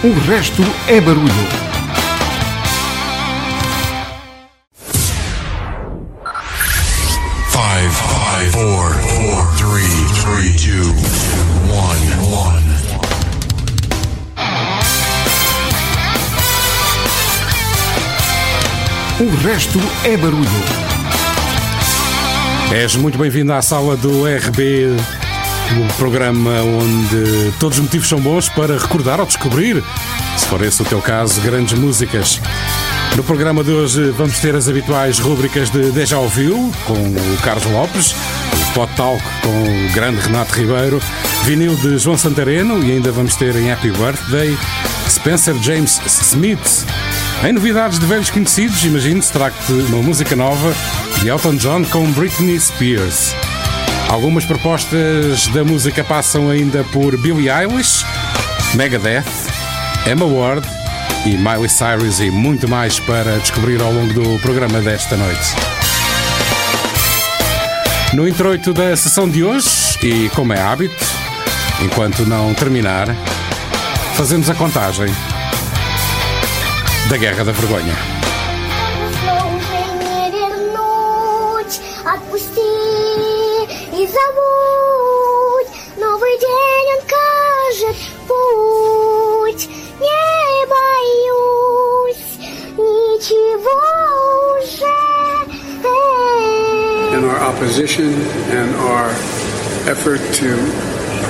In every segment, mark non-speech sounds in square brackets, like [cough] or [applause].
O resto é barulho. Five, five, four, four, three, three, two, one, one. O resto é barulho. És muito bem-vindo à sala do RB, o programa onde todos os motivos são bons para recordar ou descobrir, se for esse o teu caso, grandes músicas. No programa de hoje vamos ter as habituais rúbricas de Deja Ouviu, com o Carlos Lopes, o Pot Talk com o grande Renato Ribeiro, vinil de João Santareno e ainda vamos ter em Happy Birthday Spencer James Smith. Em novidades de velhos conhecidos, imagino-se trata-te uma música nova de Elton John com Britney Spears. Algumas propostas da música passam ainda por Billie Eilish, Megadeth, Emma Ward e Miley Cyrus e muito mais para descobrir ao longo do programa desta noite. No introito da sessão de hoje, e como é hábito, enquanto não terminar, fazemos a contagem da Guerra da Vergonha. забудь. Новый день он кажет путь. Не боюсь ничего уже. in our opposition and our effort to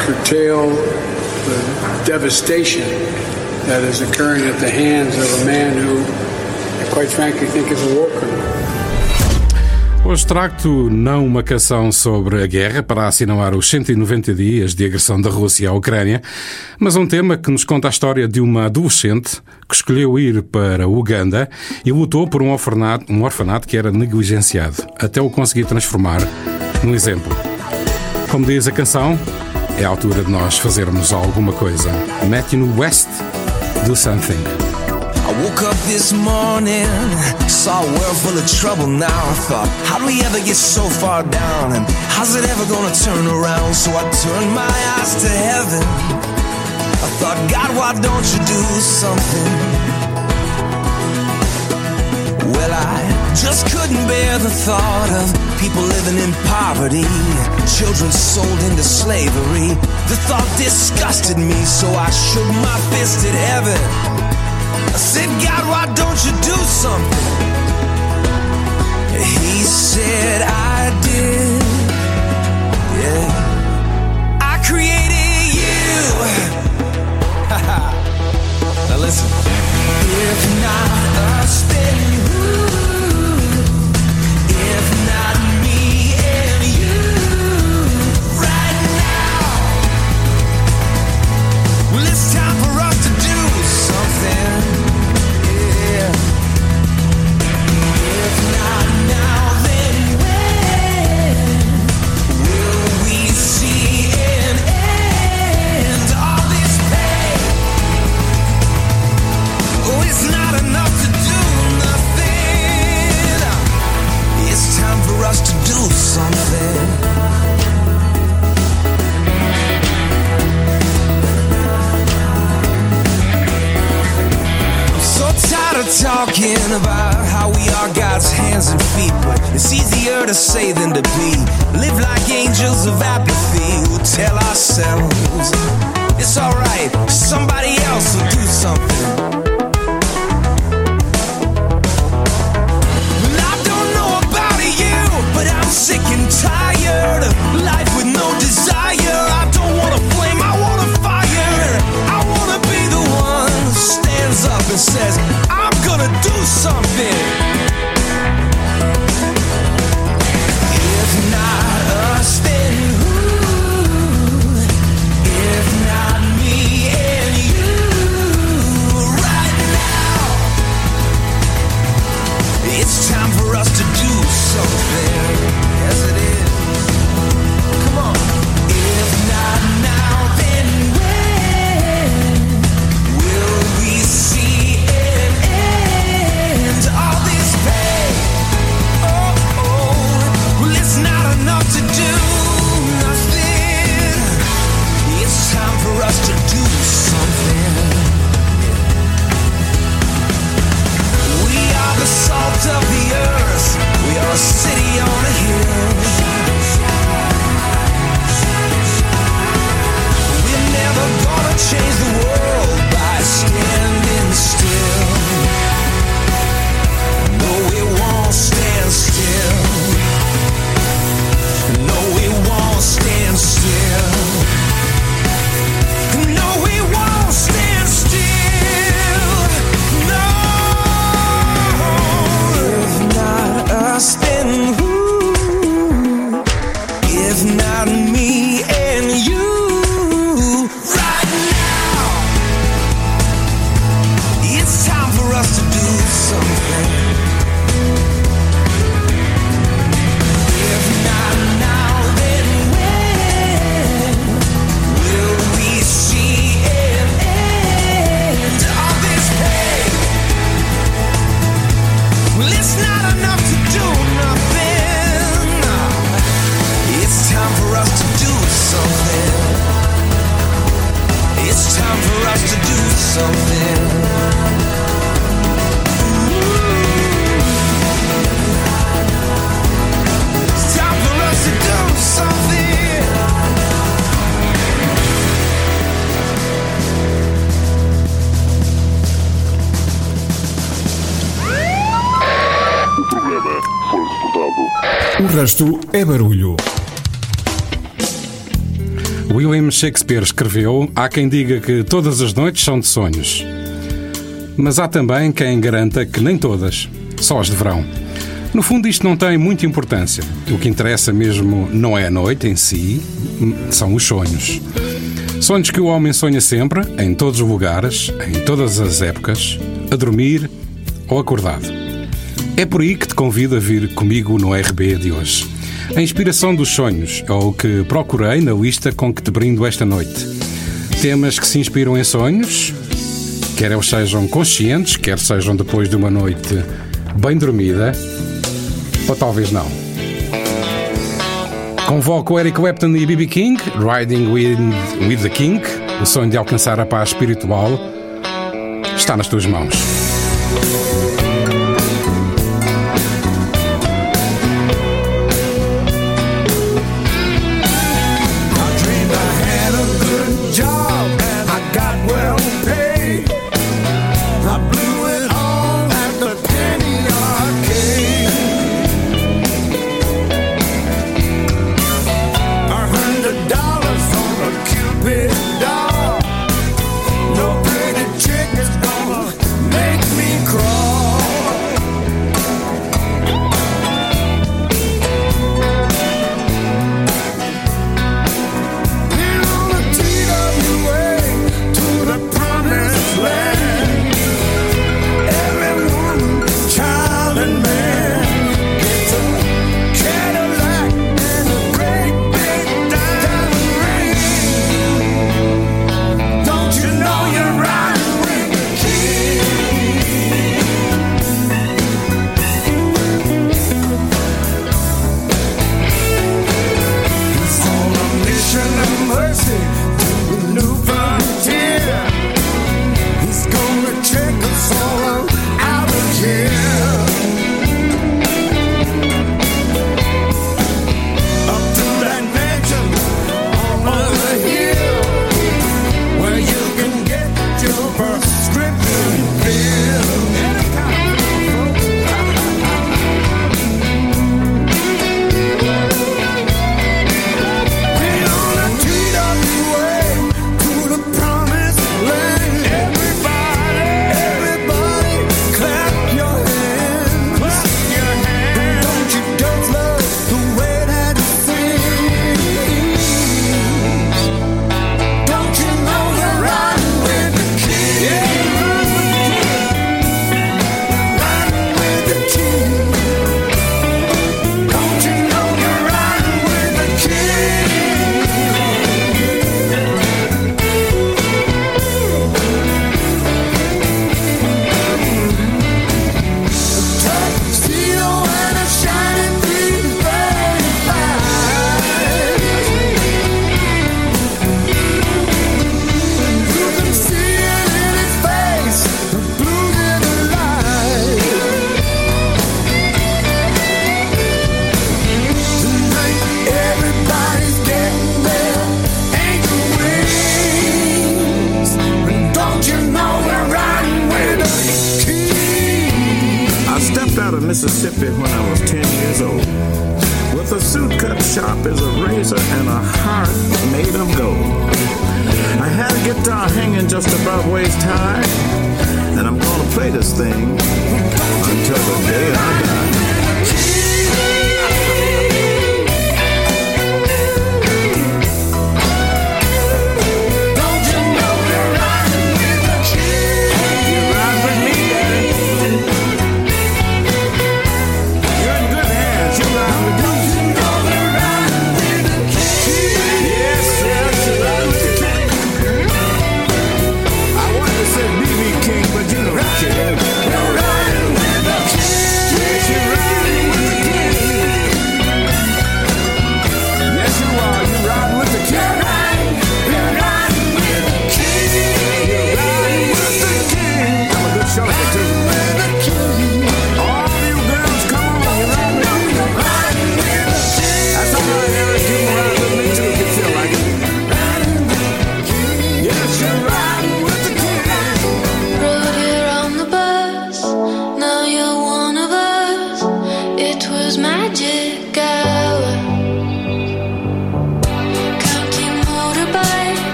curtail the devastation that is occurring at the hands of a man who, I quite frankly, think is a war criminal. Hoje trago não uma canção sobre a guerra para assinalar os 190 dias de agressão da Rússia à Ucrânia, mas um tema que nos conta a história de uma adolescente que escolheu ir para Uganda e lutou por um orfanato, um orfanato que era negligenciado, até o conseguir transformar num exemplo. Como diz a canção, é a altura de nós fazermos alguma coisa. Matthew West, Do Something. I woke up this morning, saw a world full of trouble now. I thought, how do we ever get so far down? And how's it ever gonna turn around? So I turned my eyes to heaven. I thought, God, why don't you do something? Well, I just couldn't bear the thought of people living in poverty, children sold into slavery. The thought disgusted me, so I shook my fist at heaven. I said, God, why don't you do something? He said, I did. Yeah. I created you. [laughs] now listen. If not us, then say than to Shakespeare escreveu, há quem diga que todas as noites são de sonhos. Mas há também quem garanta que nem todas, só as de verão. No fundo, isto não tem muita importância. O que interessa mesmo não é a noite em si, hum, são os sonhos. Sonhos que o homem sonha sempre, em todos os lugares, em todas as épocas, a dormir ou acordado. É por aí que te convido a vir comigo no RB de hoje. A inspiração dos sonhos é o que procurei na lista com que te brindo esta noite. Temas que se inspiram em sonhos, quer eles sejam conscientes, quer sejam depois de uma noite bem dormida, ou talvez não. Convoco Eric Clapton e B.B. King, Riding with, with the King, o sonho de alcançar a paz espiritual, está nas tuas mãos.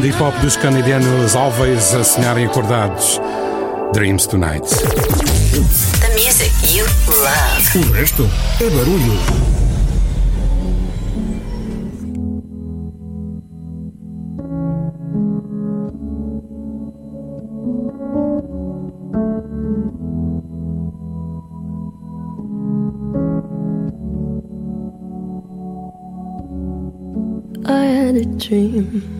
de pop dos canadianos Alves a sonharem acordados. Dreams Tonight. The music you love. O resto é barulho. dream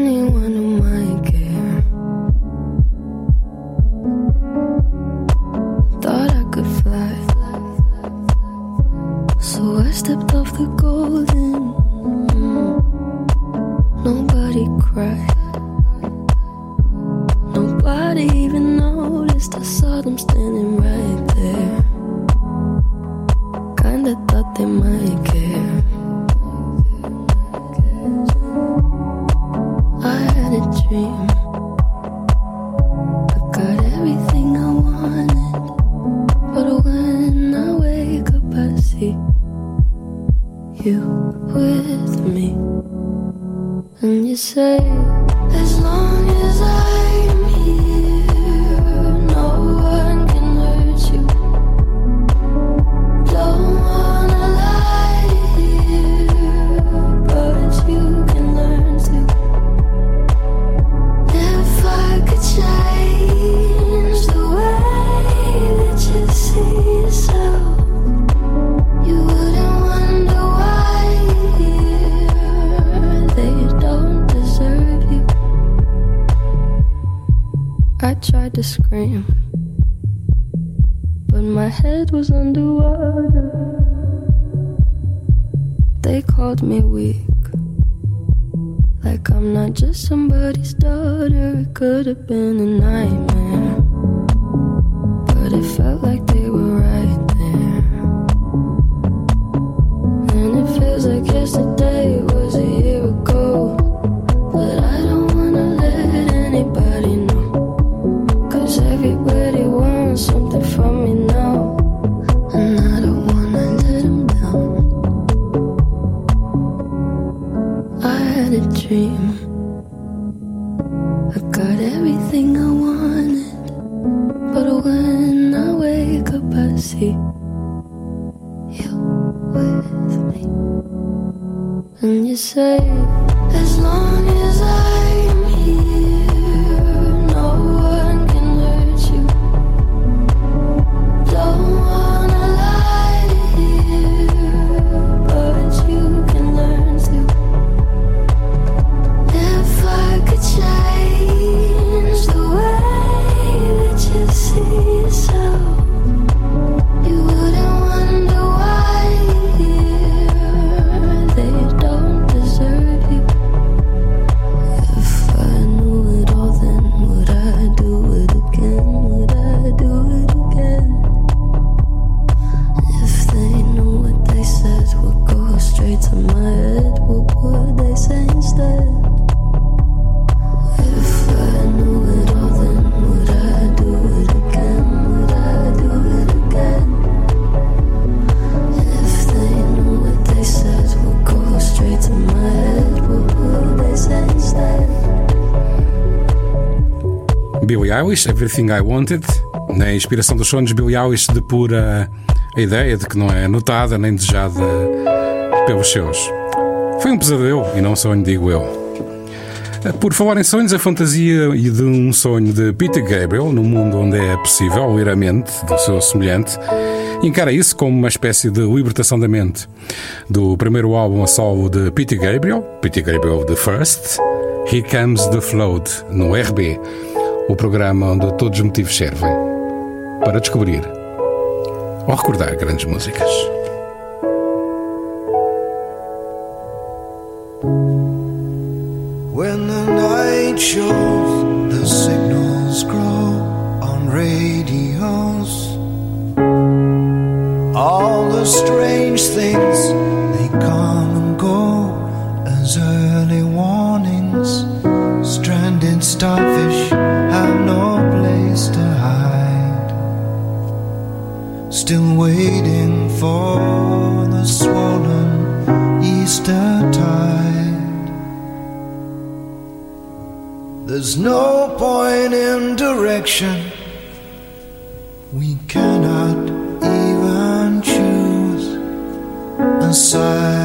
Eilish, Everything I Wanted. Na inspiração dos sonhos, Billie Eilish depura a ideia de que não é notada nem desejada pelos seus. Foi um pesadelo e não um sonho, digo eu. Por falar em sonhos, a fantasia e de um sonho de Peter Gabriel, num mundo onde é possível ler a mente do seu semelhante, encara isso como uma espécie de libertação da mente. Do primeiro álbum a solo de Peter Gabriel, Peter Gabriel The First, Here Comes the Float, no RB, o programa onde todos os motivos servem para descobrir ou recordar grandes músicas. When the night shows the signals grow on radios, all the strange things they come and go as early warnings. Stranded starfish still waiting for the swollen Easter tide. There's no point in direction. We cannot even choose a side.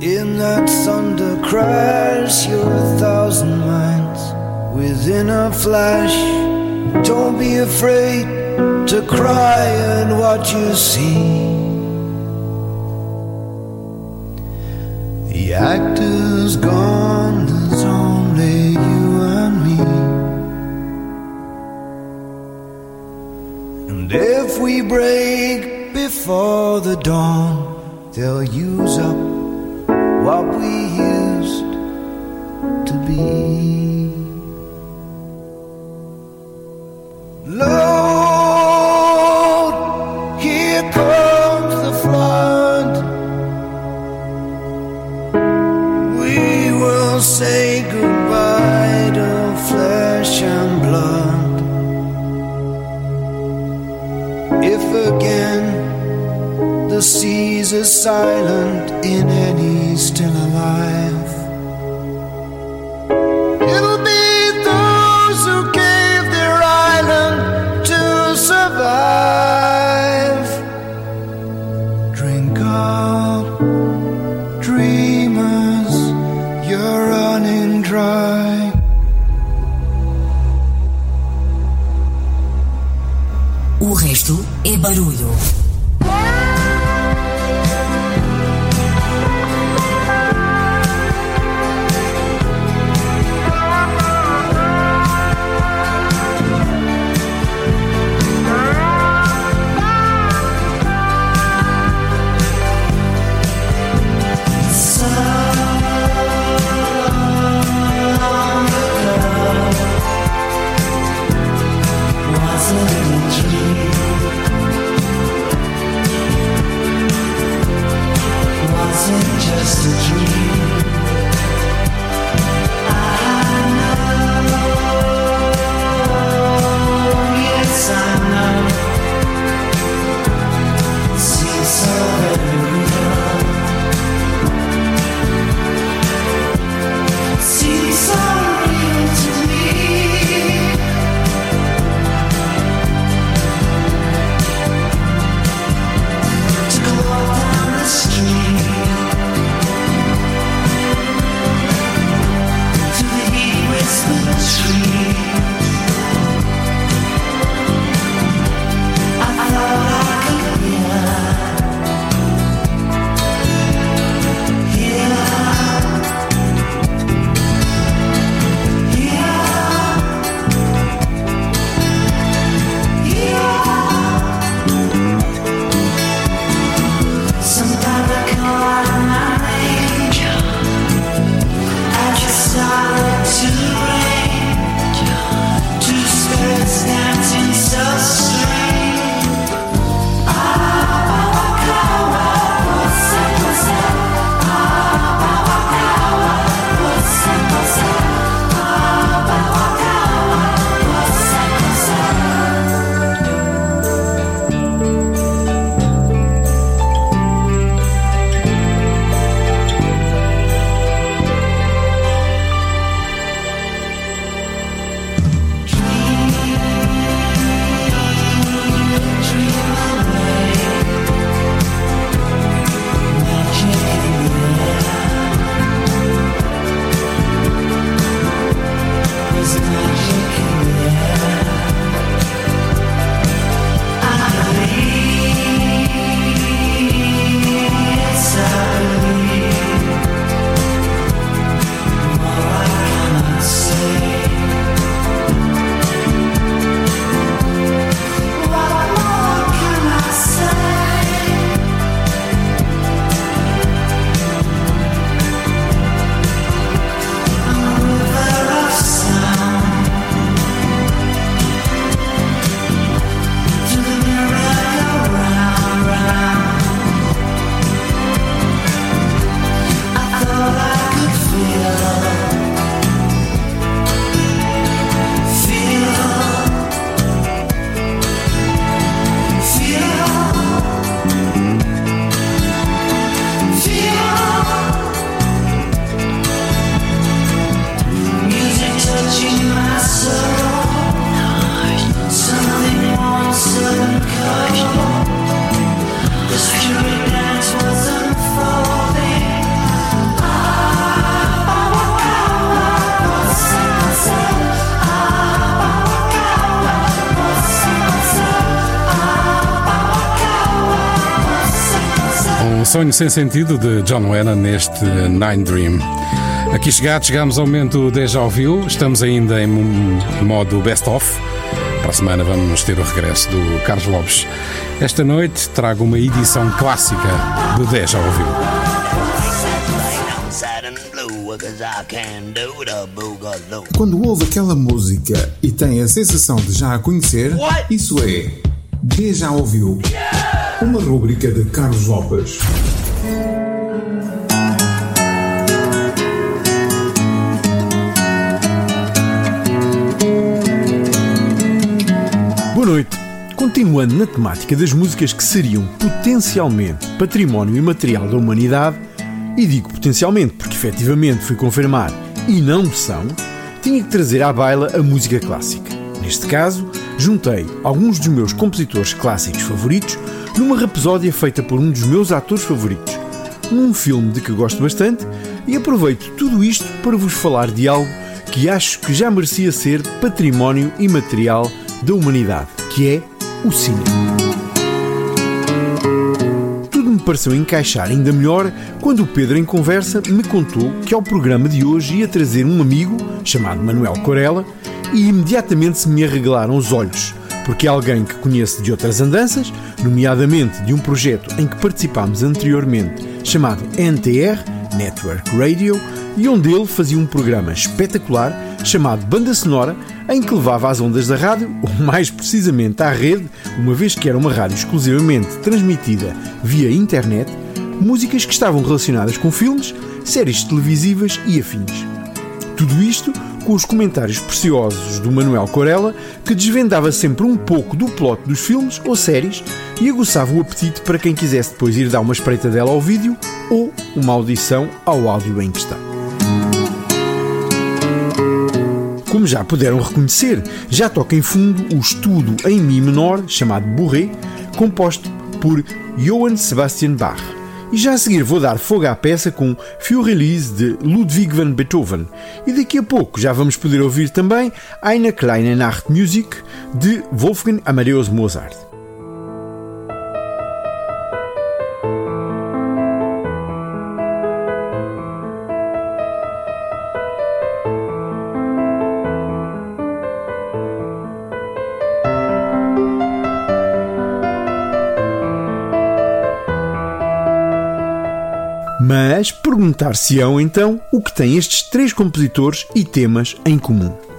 In that thunder crash, you're a thousand minds within a flash. Don't be afraid to cry at what you see. The actor's gone, there's only you and me. And if we break before the dawn, they'll use up what we used to be. Lord, the seas are silent in any still alive, it'll be those who gave their island to survive. Drink up, dreamers, you're running dry. O resto é barulho. Sonho sem sentido de John Lennon neste Nine Dream. Aqui chegados, chegamos ao momento Deja Ouviu, estamos ainda em modo best-of. Para a semana vamos ter o regresso do Carlos Lopes. Esta noite trago uma edição clássica do Deja Ouviu. Quando ouve aquela música e tem a sensação de já a conhecer, isso é Deja Ouviu. Uma rúbrica de Carlos Lopes. Boa noite. Continuando na temática das músicas que seriam potencialmente património imaterial da humanidade, e digo potencialmente porque efetivamente fui confirmar e não são, tinha que trazer à baila a música clássica. Neste caso, juntei alguns dos meus compositores clássicos favoritos numa rapsódia feita por um dos meus atores favoritos, num filme de que gosto bastante, e aproveito tudo isto para vos falar de algo que acho que já merecia ser património imaterial da humanidade, que é o cinema. Tudo me pareceu encaixar ainda melhor quando o Pedro, em conversa, me contou que ao programa de hoje ia trazer um amigo, chamado Manuel Corella, e imediatamente se me arregalaram os olhos porque é alguém que conheço de outras andanças, nomeadamente de um projeto em que participámos anteriormente chamado NTR Network Radio e onde ele fazia um programa espetacular chamado Banda Sonora, em que levava às ondas da rádio, ou mais precisamente à rede, uma vez que era uma rádio exclusivamente transmitida via internet, músicas que estavam relacionadas com filmes, séries televisivas e afins. Tudo isto com os comentários preciosos do Manuel Corella, que desvendava sempre um pouco do plot dos filmes ou séries e aguçava o apetite para quem quisesse depois ir dar uma espreitadela ao vídeo ou uma audição ao áudio em questão. Como já puderam reconhecer, já toca em fundo o estudo em Mi menor chamado Bourré, composto por Johann Sebastian Bach. E já a seguir vou dar fogo à peça com Fio Release de Ludwig van Beethoven. E daqui a pouco já vamos poder ouvir também Eine kleine Nachtmusik de Wolfgang Amadeus Mozart. Perguntar-se-ão então o que têm estes três compositores e temas em comum.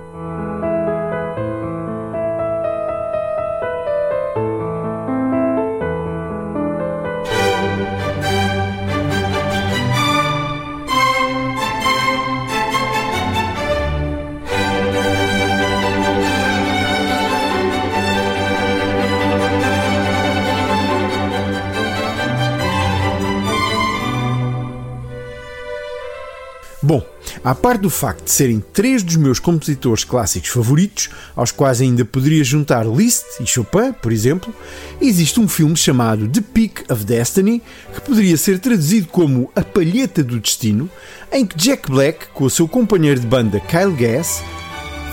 Parte do facto de serem três dos meus compositores clássicos favoritos, aos quais ainda poderia juntar Liszt e Chopin, por exemplo, existe um filme chamado The Peak of Destiny, que poderia ser traduzido como A Palheta do Destino, em que Jack Black, com o seu companheiro de banda Kyle Gass,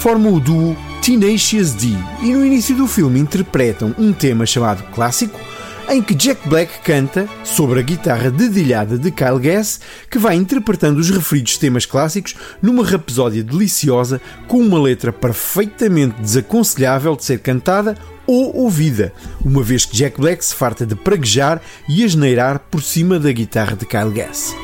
formam o duo Tenacious D. E no início do filme interpretam um tema chamado Clássico, em que Jack Black canta sobre a guitarra dedilhada de Kyle Gass, que vai interpretando os referidos temas clássicos numa rapsódia deliciosa com uma letra perfeitamente desaconselhável de ser cantada ou ouvida, uma vez que Jack Black se farta de praguejar e asneirar por cima da guitarra de Kyle Gass.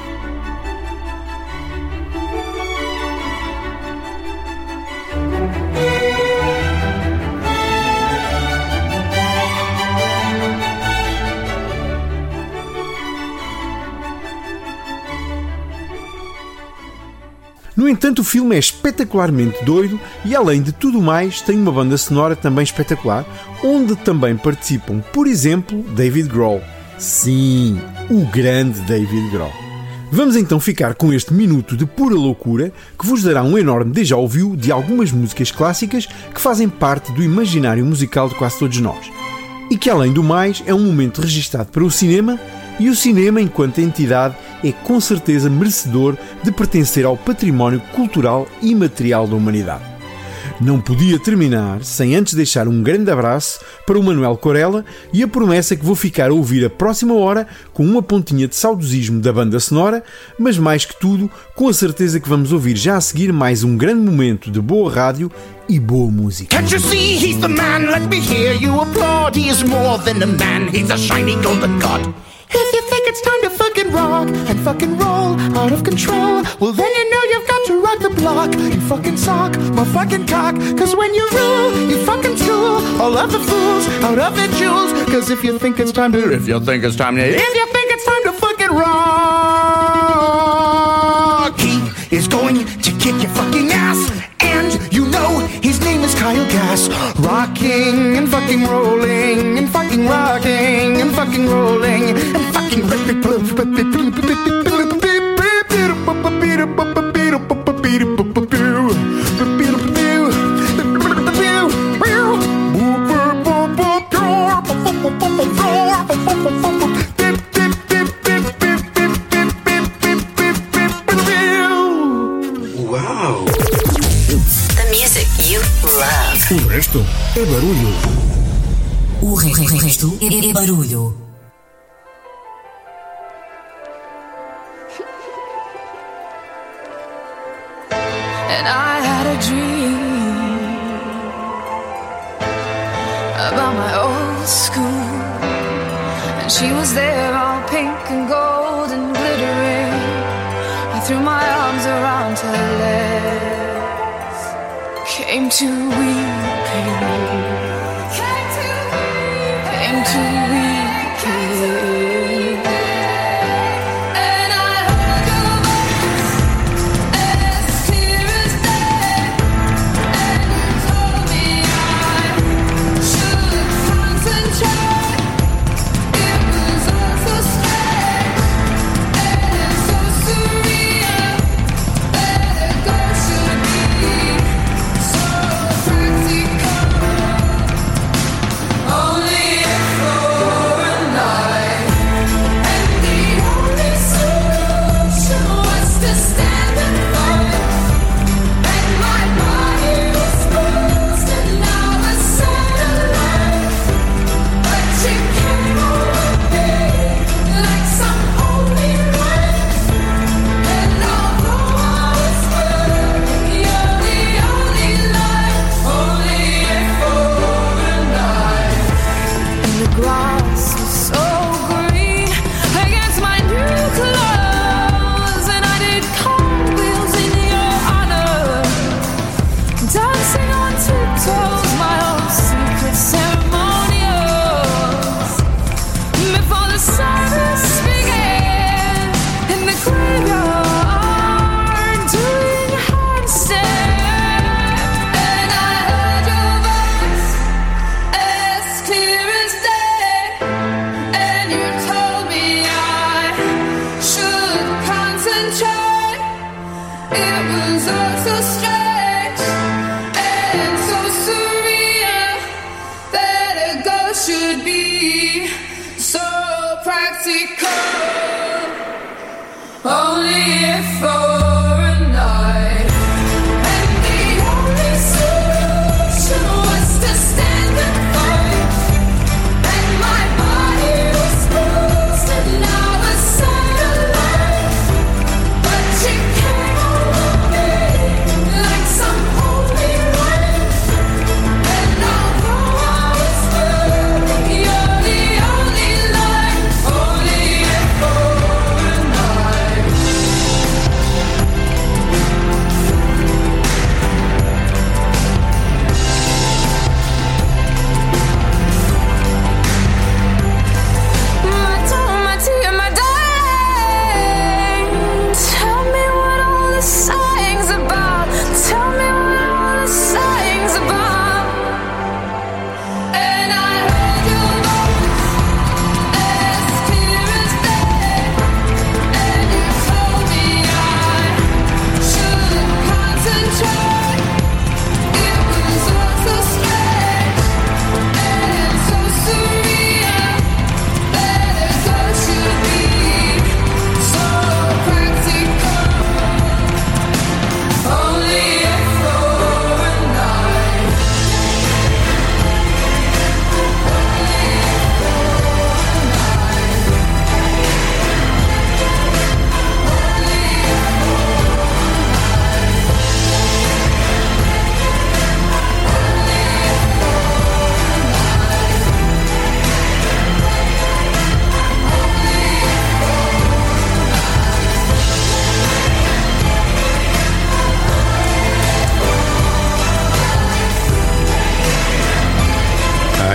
No entanto, o filme é espetacularmente doido e, além de tudo mais, tem uma banda sonora também espetacular, onde também participam, por exemplo, David Grohl. Sim, o grande David Grohl. Vamos então ficar com este minuto de pura loucura que vos dará um enorme déjà vu de algumas músicas clássicas que fazem parte do imaginário musical de quase todos nós. E que, além do mais, é um momento registado para o cinema e o cinema, enquanto entidade, é com certeza merecedor de pertencer ao património cultural e material da humanidade. Não podia terminar sem antes deixar um grande abraço para o Manuel Corella e a promessa que vou ficar a ouvir a próxima hora com uma pontinha de saudosismo da banda sonora, mas mais que tudo, com a certeza que vamos ouvir já a seguir mais um grande momento de boa rádio e boa música. Can't you see he's the man? Let me hear you applaud. He is more than a man, he's a shiny golden god. If you think it's time to fucking rock and fucking roll out of control, well then you know you've got to rock the block. You fucking sock my fucking cock. Cause when you rule, you fucking school all of the fools out of their jewels. Cause if you think it's time to, if you think it's time to, if you think it's time to fucking rock, he is going to kick your fucking ass. And you know his name is Kyle Gas, Rocking and fucking rolling and fucking rocking and fucking rolling and keep ripping blue, ripping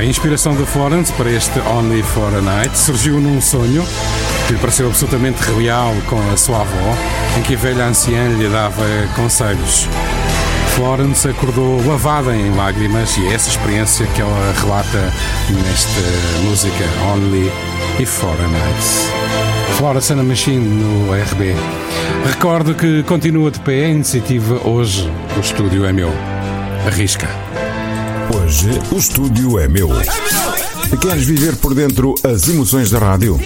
inspiração da Florence para este Only for a Night surgiu num sonho que lhe pareceu absolutamente real com a sua avó, em que a velha anciã lhe dava conselhos. Florence acordou lavada em lágrimas e é essa experiência que ela relata nesta música Only for a Night. Florence and Machine no RB. Recordo que continua de pé a iniciativa Hoje o estúdio é meu. Arrisca. Hoje o estúdio é meu. Queres viver por dentro as emoções da rádio?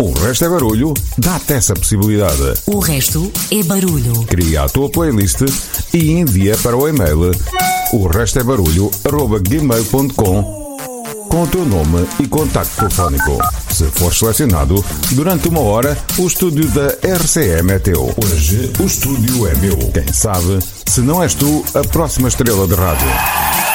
O resto é barulho, dá-te essa possibilidade. O resto é barulho. Cria a tua playlist e envia para o e-mail o resto é barulho gmail.com com o teu nome e contacto telefónico. Se for selecionado, durante uma hora, o estúdio da RCM é teu. Hoje, o estúdio é meu. Quem sabe, se não és tu, a próxima estrela de rádio.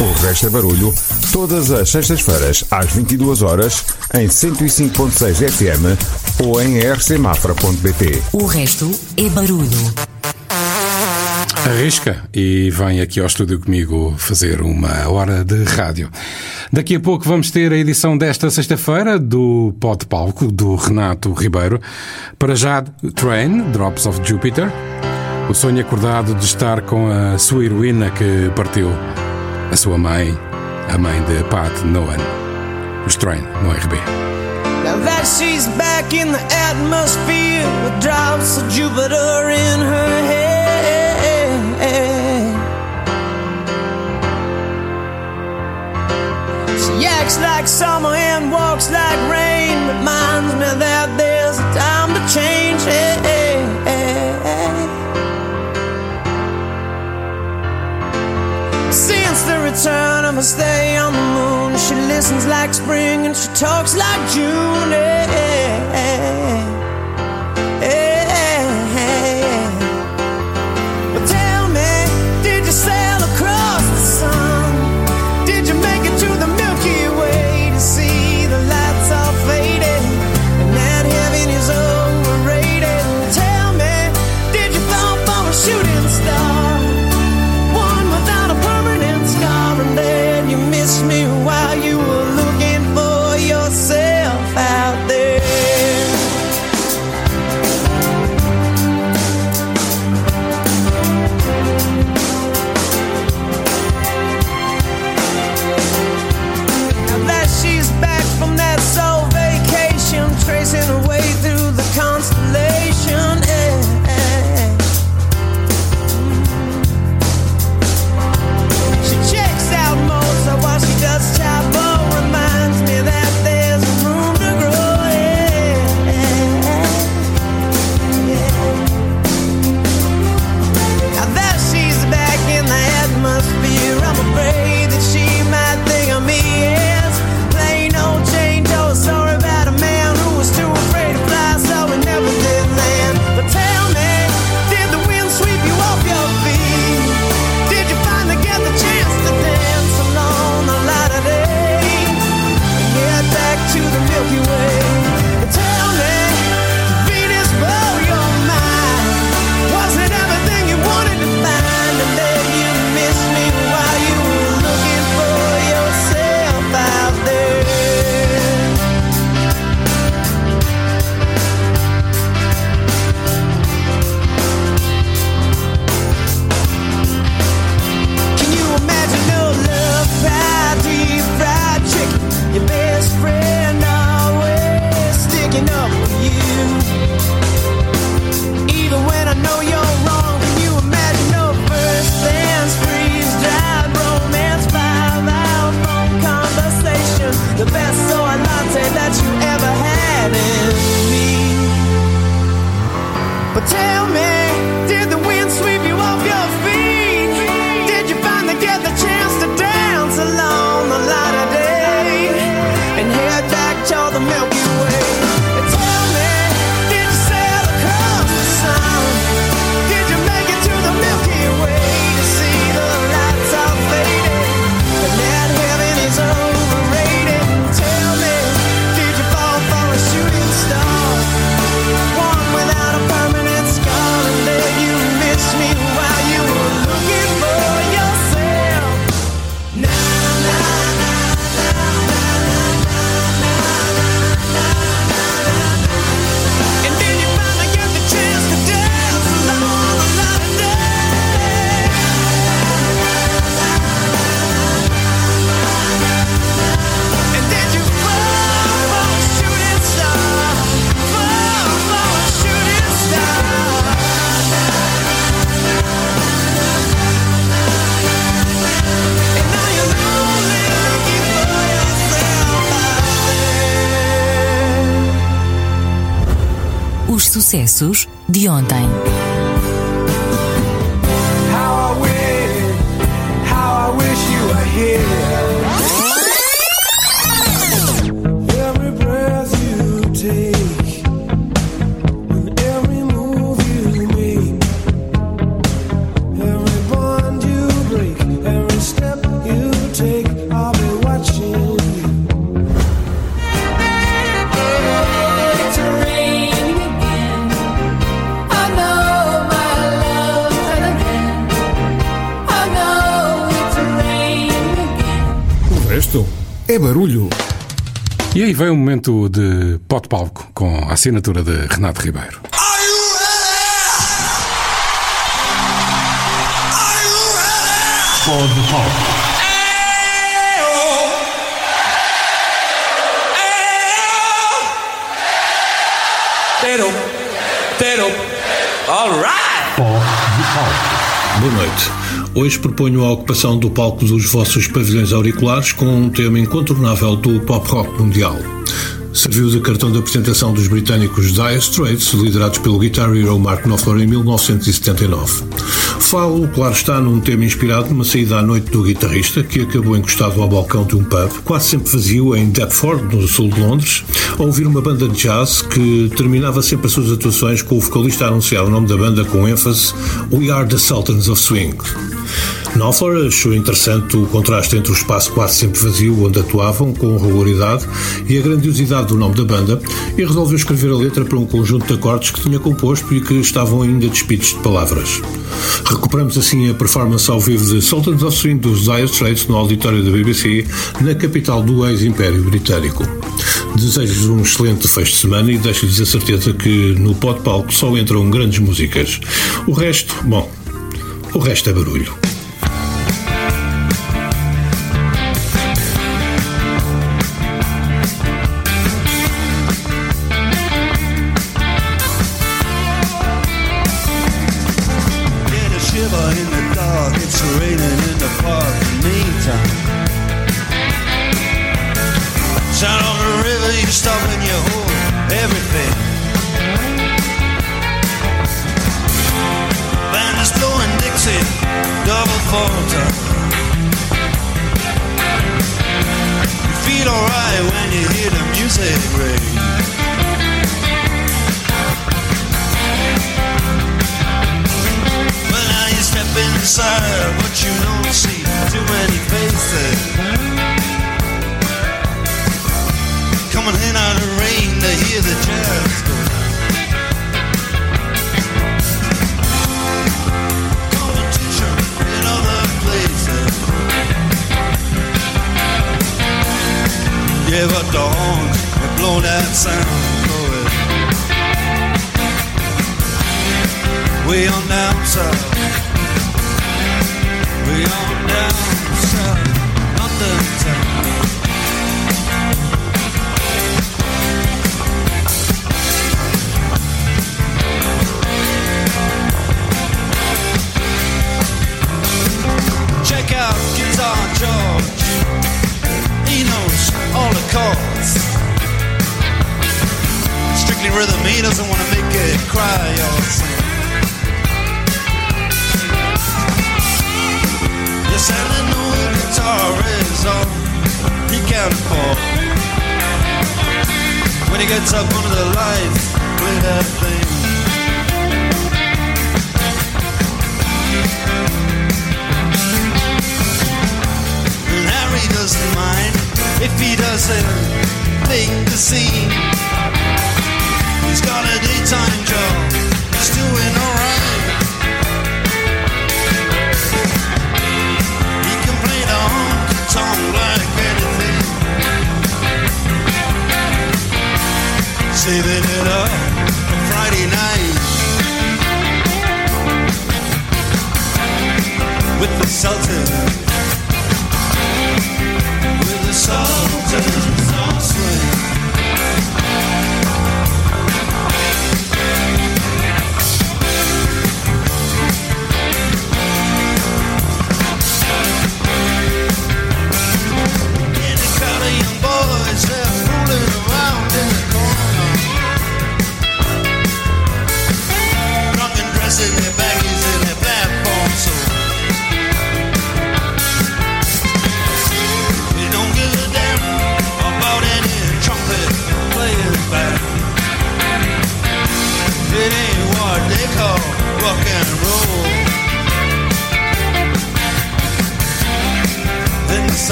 O resto é barulho, todas as sextas-feiras, às 22 horas, em 105.6 FM ou em rcmafra.pt. O resto é barulho. Arrisca e vem aqui ao estúdio comigo fazer uma hora de rádio. Daqui a pouco vamos ter a edição desta sexta-feira do Pod Palco do Renato Ribeiro. Para já, Train, Drops of Jupiter. O sonho acordado de estar com a sua heroína que partiu, a sua mãe, a mãe de Pat Nolan. Os Train no RB. Now that she's back in the atmosphere with drops of Jupiter in her head. She acts like summer and walks like rain. Reminds me that there's a time to change. Since the return of her stay on the moon, she listens like spring and she talks like June. Well, Cóż, resto é barulho. E aí vem o momento de pote palco com a assinatura de Renato Ribeiro. Pod Pop. Tero, tero, alright! Boa noite. Hoje proponho a ocupação do palco dos vossos pavilhões auriculares com um tema incontornável do pop rock mundial. Serviu de cartão de apresentação dos britânicos Dire Straits, liderados pelo Guitar Hero Mark Knopfler em 1979. Falo, claro está, num tema inspirado numa saída à noite do guitarrista, que acabou encostado ao balcão de um pub, quase sempre vazio, em Deptford, no sul de Londres, a ouvir uma banda de jazz que terminava sempre as suas atuações com o vocalista a anunciar o nome da banda com ênfase We Are the Sultans of Swing. Knopfler achou interessante o contraste entre o espaço quase sempre vazio onde atuavam, com regularidade, e a grandiosidade do nome da banda, e resolveu escrever a letra para um conjunto de acordes que tinha composto e que estavam ainda despidos de palavras. Recuperamos assim a performance ao vivo de Sultans of Swing dos Dire Straits no auditório da BBC, na capital do ex-império britânico. Desejo-lhes um excelente fecho de semana e deixo-lhes a certeza que no pod palco só entram grandes músicas. O resto, bom, o resto é barulho.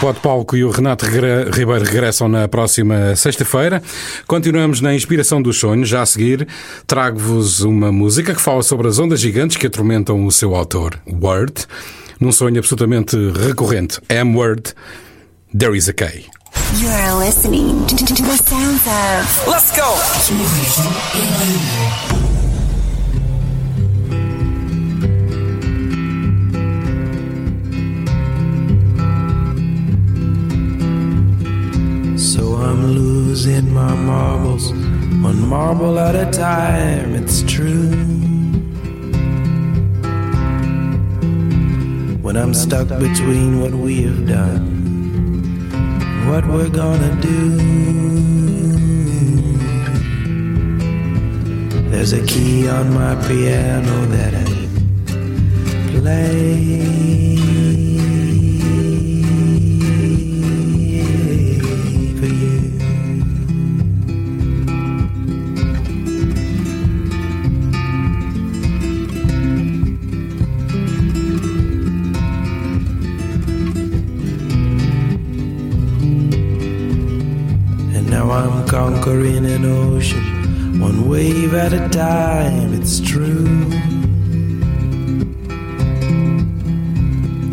O Bote Palco e o Renato Ribeiro regressam na próxima sexta-feira. Continuamos na inspiração dos sonhos. Já a seguir, trago-vos uma música que fala sobre as ondas gigantes que atormentam o seu autor, Word, num sonho absolutamente recorrente. M-Word, There is a K. You're listening to the sounds of. Let's go! Losing my marbles, one marble at a time, it's true. When I'm stuck between what we have done, what we're gonna do. There's a key on my piano that I play I'm conquering an ocean, one wave at a time, it's true.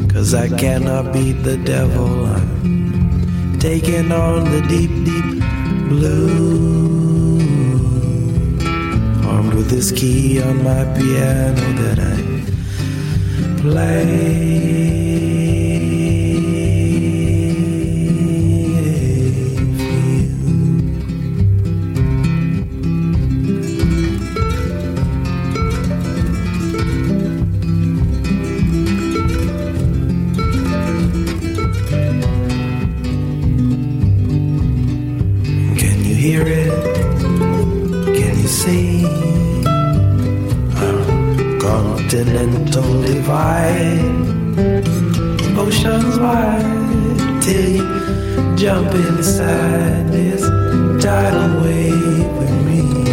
Cause I cannot beat the devil, I'm taking on the deep, deep blue. Armed with this key on my piano that I play. Can you see? A continental divide, oceans wide, till you jump inside this tidal wave with me.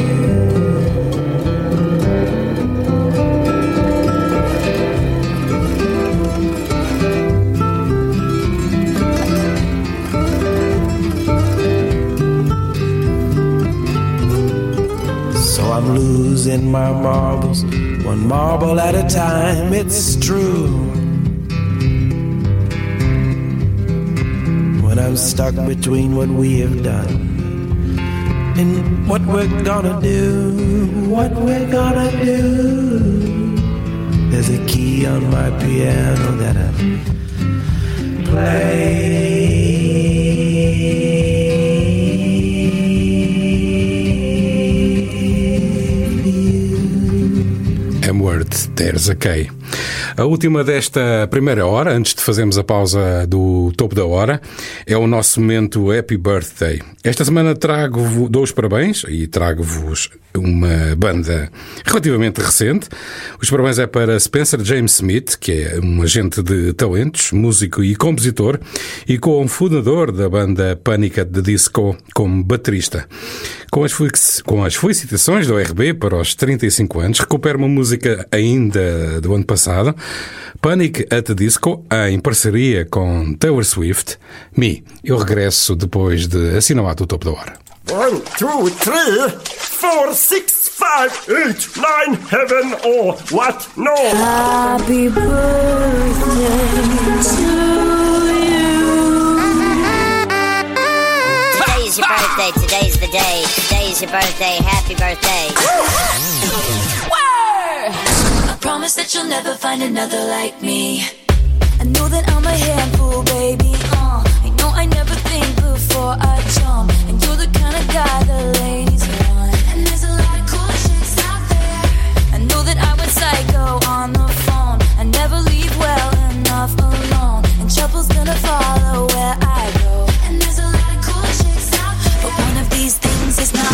Losing my marbles, one marble at a time, it's true. When I'm stuck between what we have done and what we're gonna do, what we're gonna do. There's a key on my piano that I M-Word, There's a K. A última desta primeira hora, antes de fazermos a pausa do topo da hora, é o nosso momento Happy Birthday. Esta semana trago dou os parabéns e trago-vos uma banda relativamente recente. Os parabéns é para Spencer James Smith, que é um agente de talentos, músico e compositor, e co-fundador da banda Pânica de Disco como baterista. Com as, com as felicitações do RB para os 35 anos, recupera uma música ainda do ano passado, Panic at the Disco, em parceria com Taylor Swift, Me. Eu regresso depois de assinalar o topo da hora. One, two, three, four, six, five, eight, nine, heaven or what? No. Happy birthday to you. [laughs] Today's your birthday. Today's the day. Today's your birthday. Happy birthday. Promise that you'll never find another like me. I know that I'm a handful, baby. Uh, I know I never think before I jump. And you're the kind of guy the ladies want. And there's a lot of cool chicks out there. I know that I went psycho on the phone. I never leave well enough alone. And trouble's gonna follow where I go. And there's a lot of cool chicks out there. But one of these things is not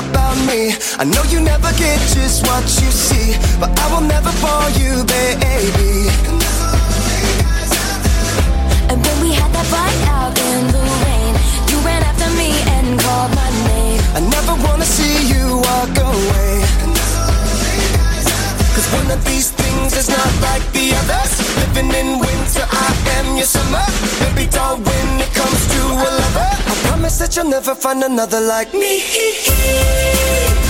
about me. I know you never get just what you see, but I will never fall you, baby. And when we had that fight out in the rain, you ran after me and called my name. I never wanna see you walk away. One of these things is not like the others. Living in winter, I am your summer. Baby doll, when it comes to a lover, I promise that you'll never find another like me. [laughs]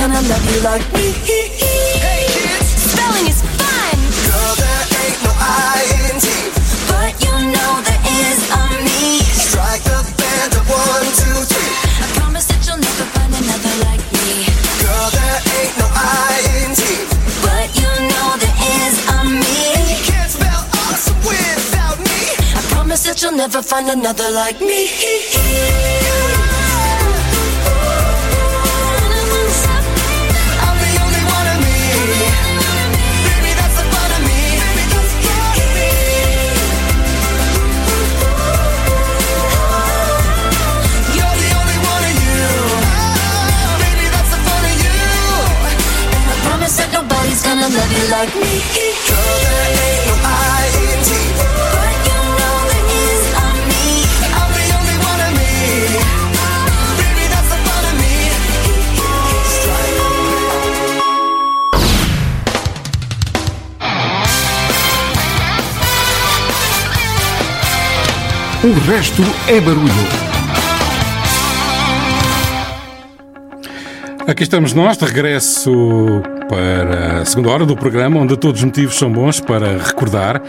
gonna love you like me. Hey kids, Spelling is fun, girl, there ain't no I in T. but you know there is a me. Strike the band of one, two, three. I promise that you'll never find another like me. Girl, there ain't no I in T. But you know there is a me. You can't spell awesome without me. I promise that you'll never find another like me. Resto é barulho. Aqui estamos nós, de regresso para a segunda hora do programa, onde todos os motivos são bons para recordar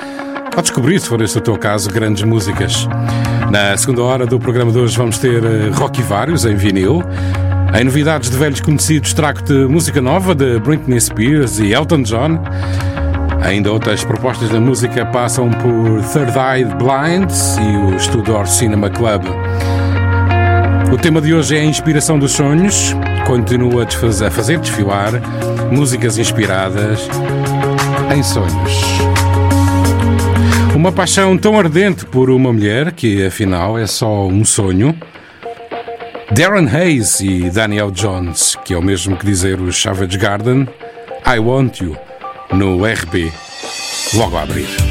ou descobrir, se for esse o teu caso, grandes músicas. Na segunda hora do programa de hoje vamos ter eh, Rock Vários em vinil. Em novidades de velhos conhecidos, trago-te música nova de Britney Spears e Elton John. Ainda outras propostas da música passam por Third Eye Blind e o Studor Cinema Club. O tema de hoje é a inspiração dos sonhos. Continua a, fazer desfilar músicas inspiradas em sonhos. Uma paixão tão ardente por uma mulher que afinal é só um sonho. Darren Hayes e Daniel Jones, que é o mesmo que dizer o Savage Garden, I Want You, no RB, logo a abrir.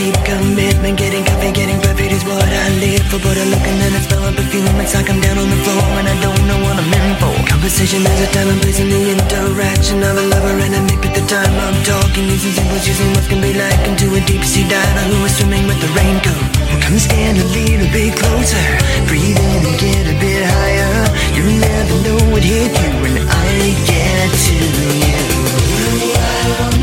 Deep commitment. Getting coffee, getting perfect is what I live for. But I look and then I smell a perfume. It's like I'm down on the floor and I don't know what I'm in for. Conversation has a time and place in the interaction of a lover and a mate. At the time I'm talking, using symbols, using what can be like into a deep sea diver who is swimming with the raincoat. Come stand a little bit closer, breathe in and get a bit higher. You never know what hit you when I get to you.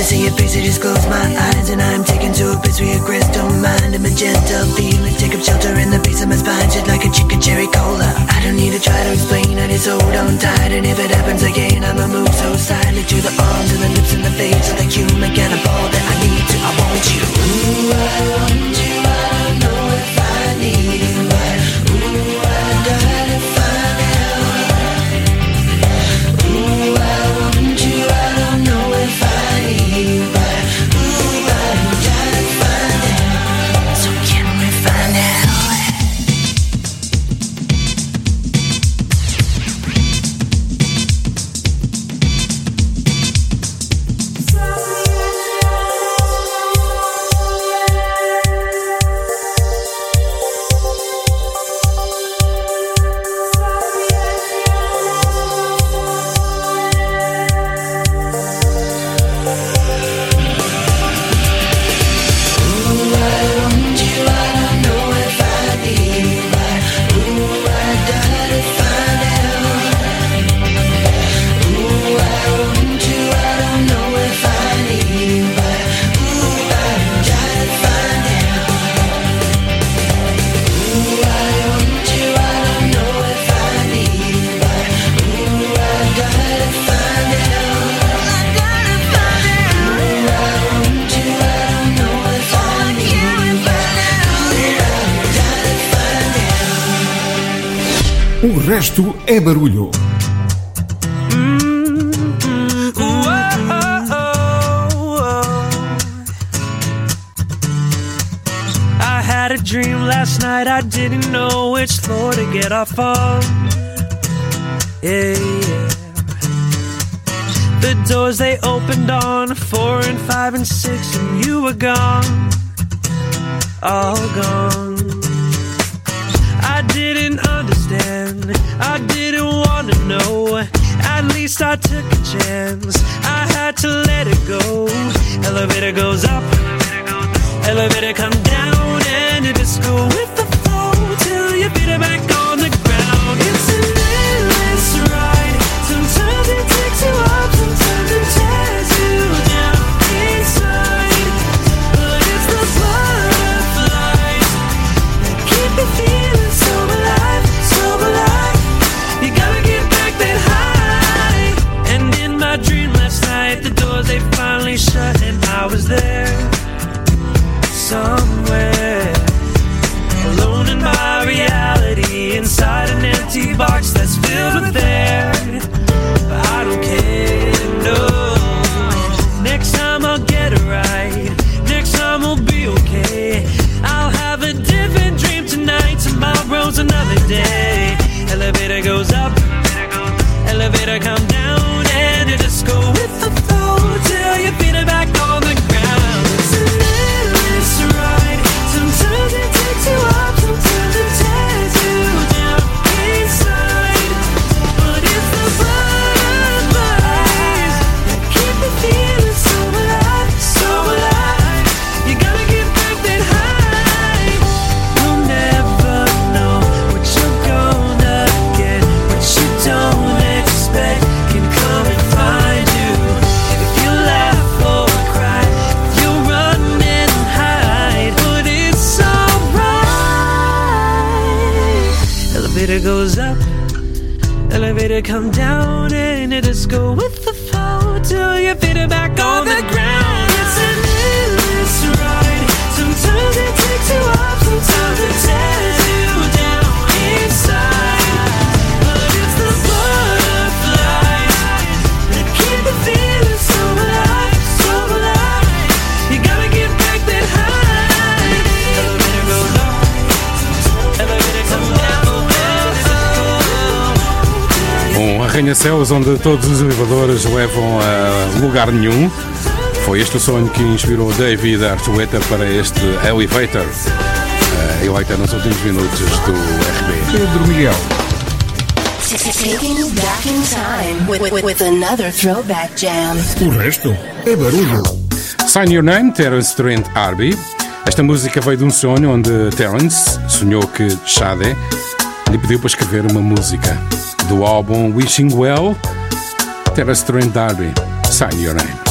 to see your face, I just close my eyes And I'm taken to a place where your crystal mind and magenta feeling, take up shelter in the base of my spine Just like a chicken cherry cola. I don't need to try to explain, I just hold on tight And if it happens again, I'ma move so silently To the arms and the lips and the face of the human cannonball That I need to, I want you. Ooh, I want you. resto é barulho. had a dream last night. I didn't know which floor to get off on. Yeah. The doors they opened on four and five and six, and you were gone, all gone. didn't wanna know. At least I took a chance. I had to let it go. Elevator goes up, elevator come down, and it just go with elevator goes up, elevator come down, and it just go with the flow till your feet are back on, on the, the ground. arranha-céus onde todos os elevadores levam a lugar nenhum. Foi este o sonho que inspirou David Archuleta para este Elevator. Uh, nos últimos minutos do RB. Pedro Miguel. O resto é barulho. Sign Your Name, Terence Trent Arby. Esta música veio de um sonho onde Terence sonhou que Shade lhe pediu para escrever uma música do álbum Wishing Well, Terra Strange D'Arby, Sign Your Name.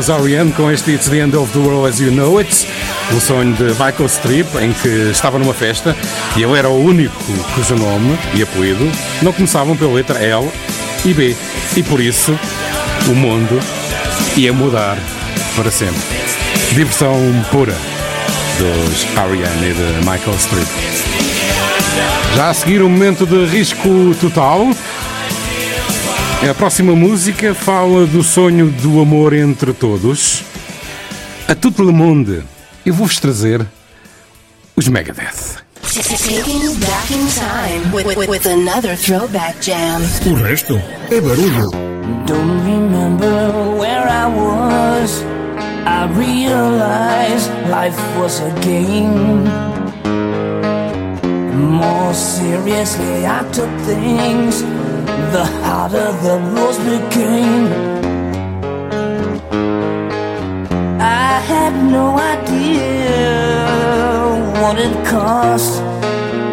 Os R.E.M. com este It's the End of the World as You Know It, o sonho de Michael Streep, em que estava numa festa e ele era o único cujo nome e apelido não começavam pela letra L e B. E por isso o mundo ia mudar para sempre. Diversão pura dos R.E.M. e de Michael Streep. Já a seguir, um momento de risco total. A próxima música fala do sonho do amor entre todos. A tout le monde. Eu vou-vos trazer os Megadeth. O resto é barulho. Don't remember where I was. I realized life was a game. More seriously, I took things. The harder the rules became. I had no idea what it cost.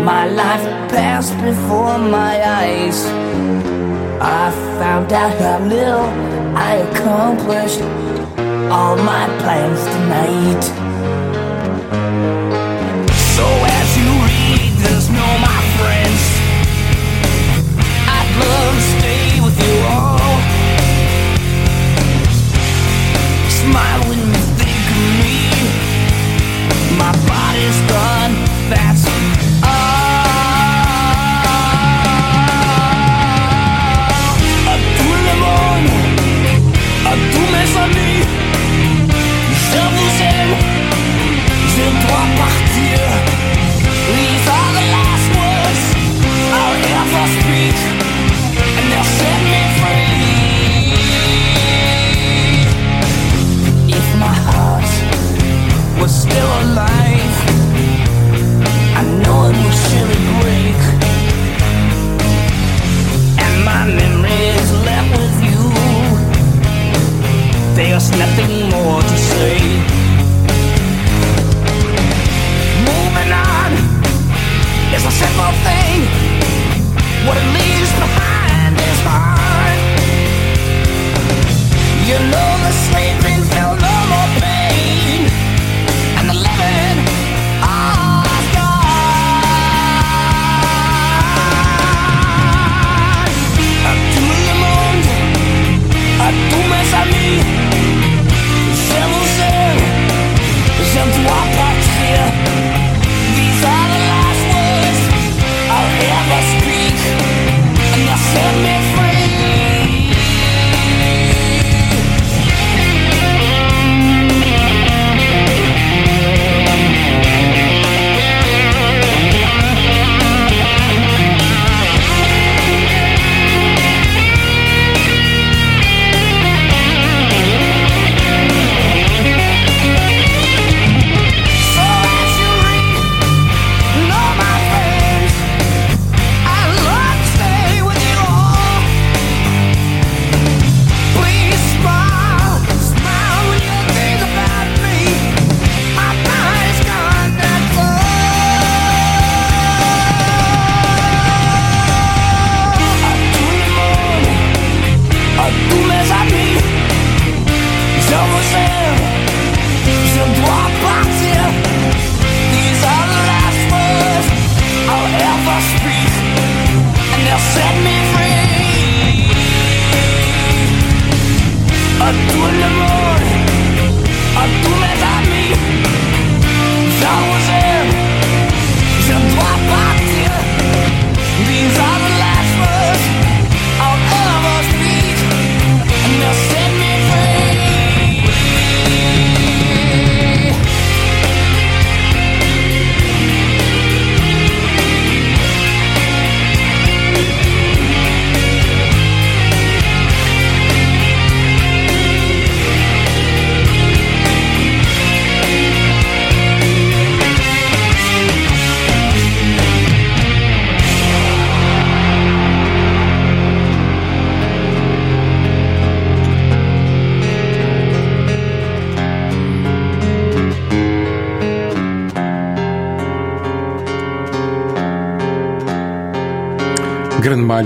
My life passed before my eyes. I found out how little I accomplished all my plans tonight.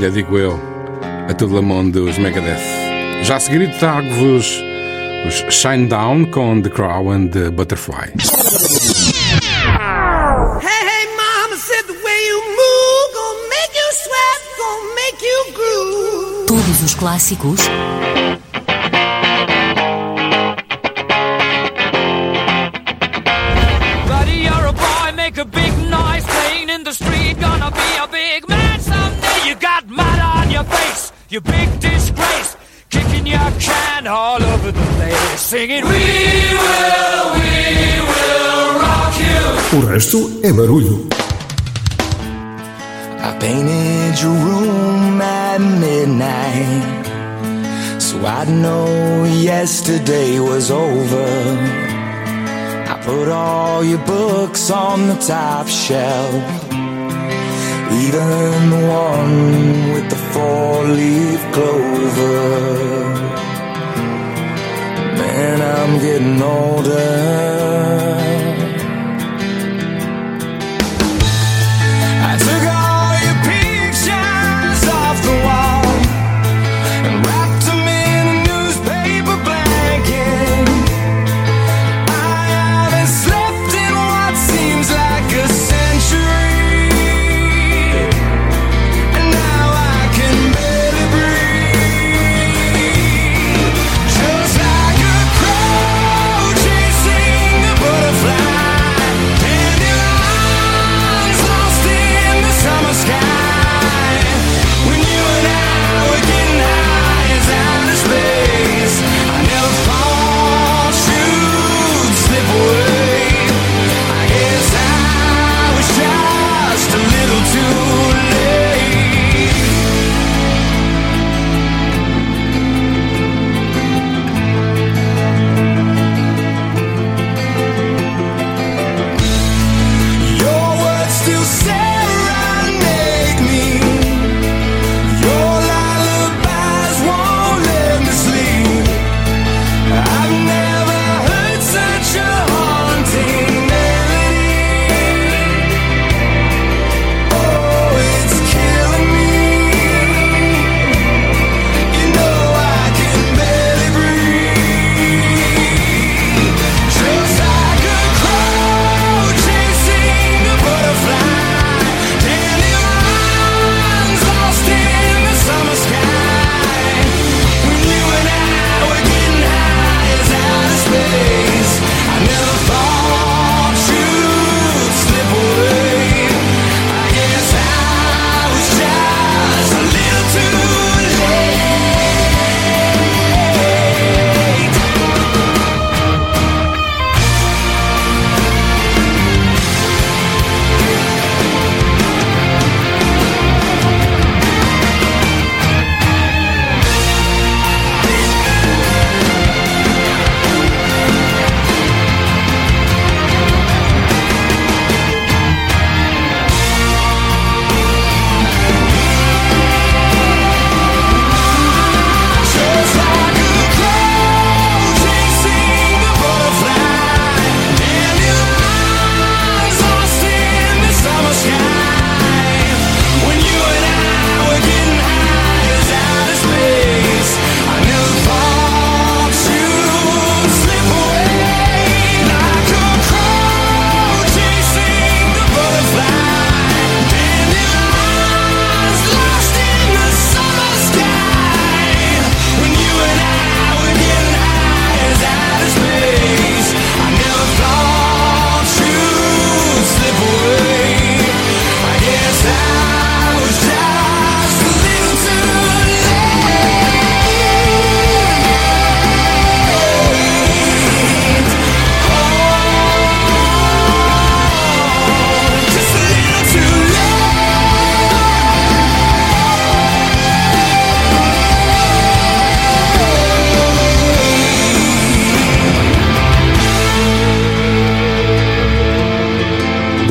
falha, digo eu, a Tudlamon dos Megadeth. Já a seguir trago-vos os Shine Down com The Crow and the Butterfly. Hey, hey, mama said the way you move gonna make you sweat, gonna make you groove. Todos os clássicos O resto é barulho. I painted your room at midnight. So I'd know yesterday was over. I put all your books on the top shelf. Even the one with the four leaf clover. Man, I'm getting older.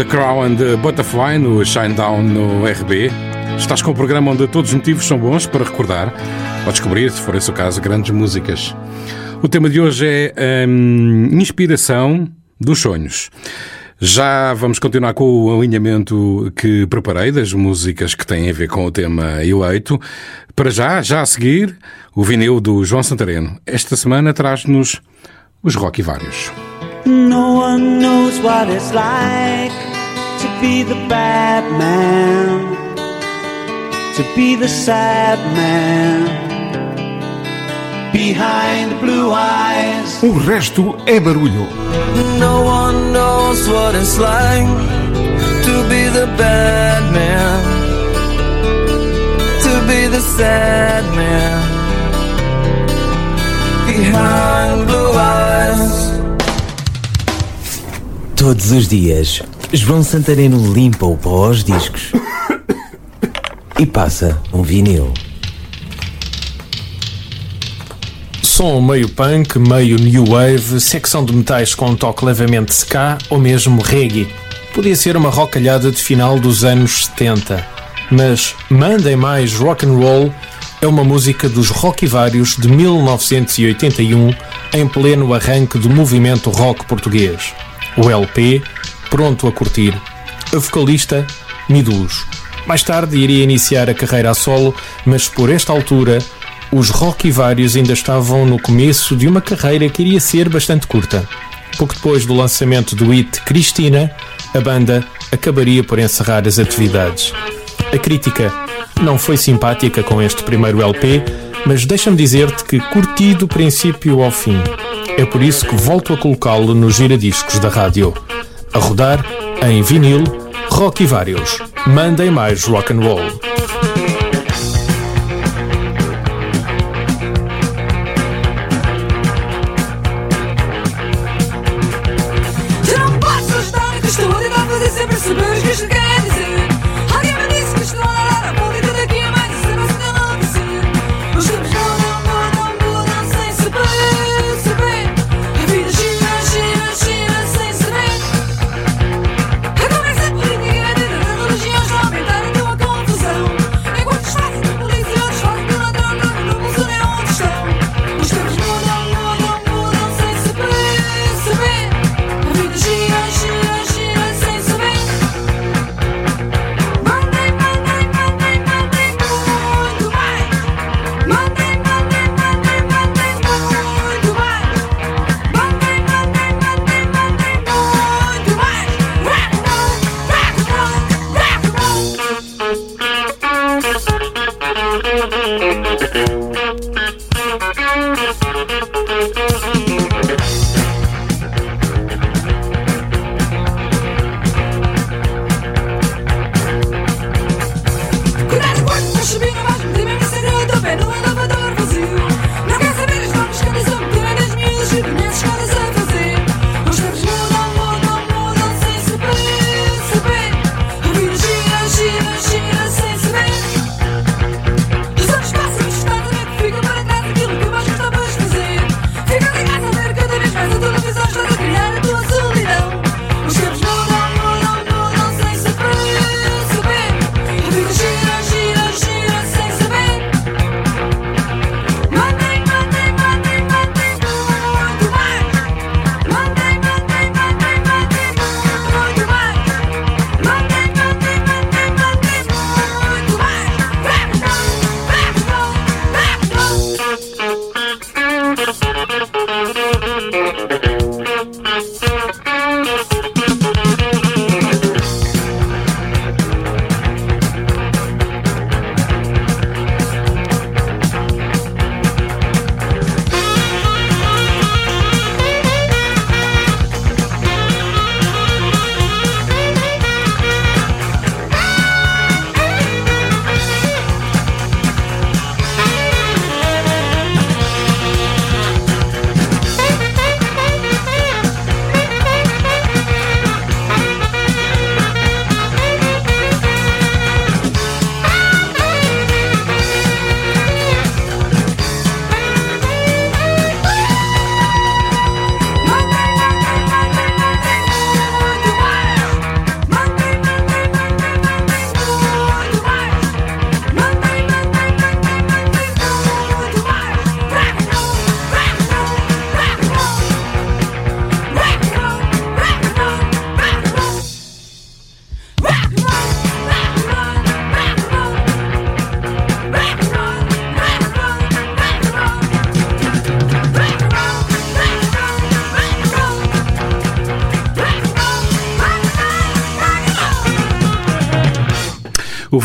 The Crow and the Butterfly no Shinedown no RB. Estás com um programa onde todos os motivos são bons para recordar ou descobrir, se for esse o caso, grandes músicas. O tema de hoje é hum, inspiração dos sonhos. Já vamos continuar com o alinhamento que preparei das músicas que têm a ver com o tema eleito. Para já, já a seguir, o vinil do João Santareno. Esta semana traz-nos os Rock Vários. No one knows what it's like be the bad man, to be the sad man behind blue eyes. O resto é barulho. No one knows what it's like to be the bad man, to be the sad man behind blue eyes. Todos os dias, João Santareno limpa o pó aos discos e passa um vinil. Som meio punk, meio new wave, secção de metais com um toque levemente ska ou mesmo reggae. Podia ser uma rocalhada de final dos anos 70. Mas Mandem Mais Rock and Roll é uma música dos Rock e Vários de 1981 em pleno arranque do movimento rock português. O LP, pronto a curtir. A vocalista, Midus. Mais tarde iria iniciar a carreira a solo, mas por esta altura os Rock e Vários ainda estavam no começo de uma carreira que iria ser bastante curta. Pouco depois do lançamento do hit Cristina, a banda acabaria por encerrar as atividades. A crítica não foi simpática com este primeiro LP, mas deixa-me dizer-te que curti do princípio ao fim. É por isso que volto a colocá-lo nos giradiscos da rádio. A rodar em vinil, rock e vários. Mandem mais rock and roll.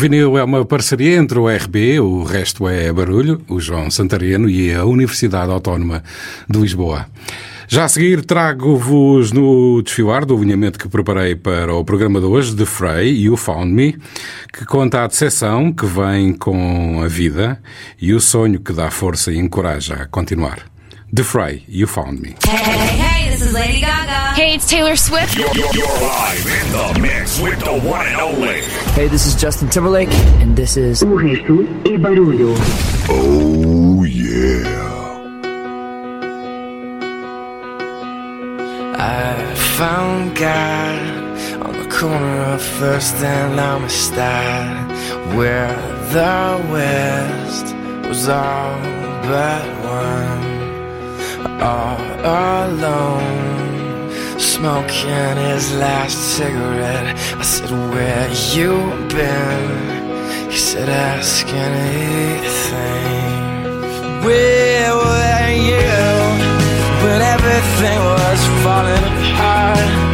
Vinil é uma parceria entre o RB, o resto é barulho, o João Santareno e a Universidade Autónoma de Lisboa. Já a seguir trago-vos no desfilar do alinhamento que preparei para o programa de hoje, The Frey e o Found Me, que conta a decepção que vem com a vida e o sonho que dá força e encoraja a continuar. The Frey, You Found Me. Hey, hey, hey, Hey, it's Taylor Swift. You're, you're, you're, live in the mix with the one and only. Hey, this is Justin Timberlake, and this is. Oh, yeah. I found God on the corner of First and Amistad, where the West was all but one, all alone smoking his last cigarette. I said, Where you been? He said, Ask anything. Where were you when everything was falling apart?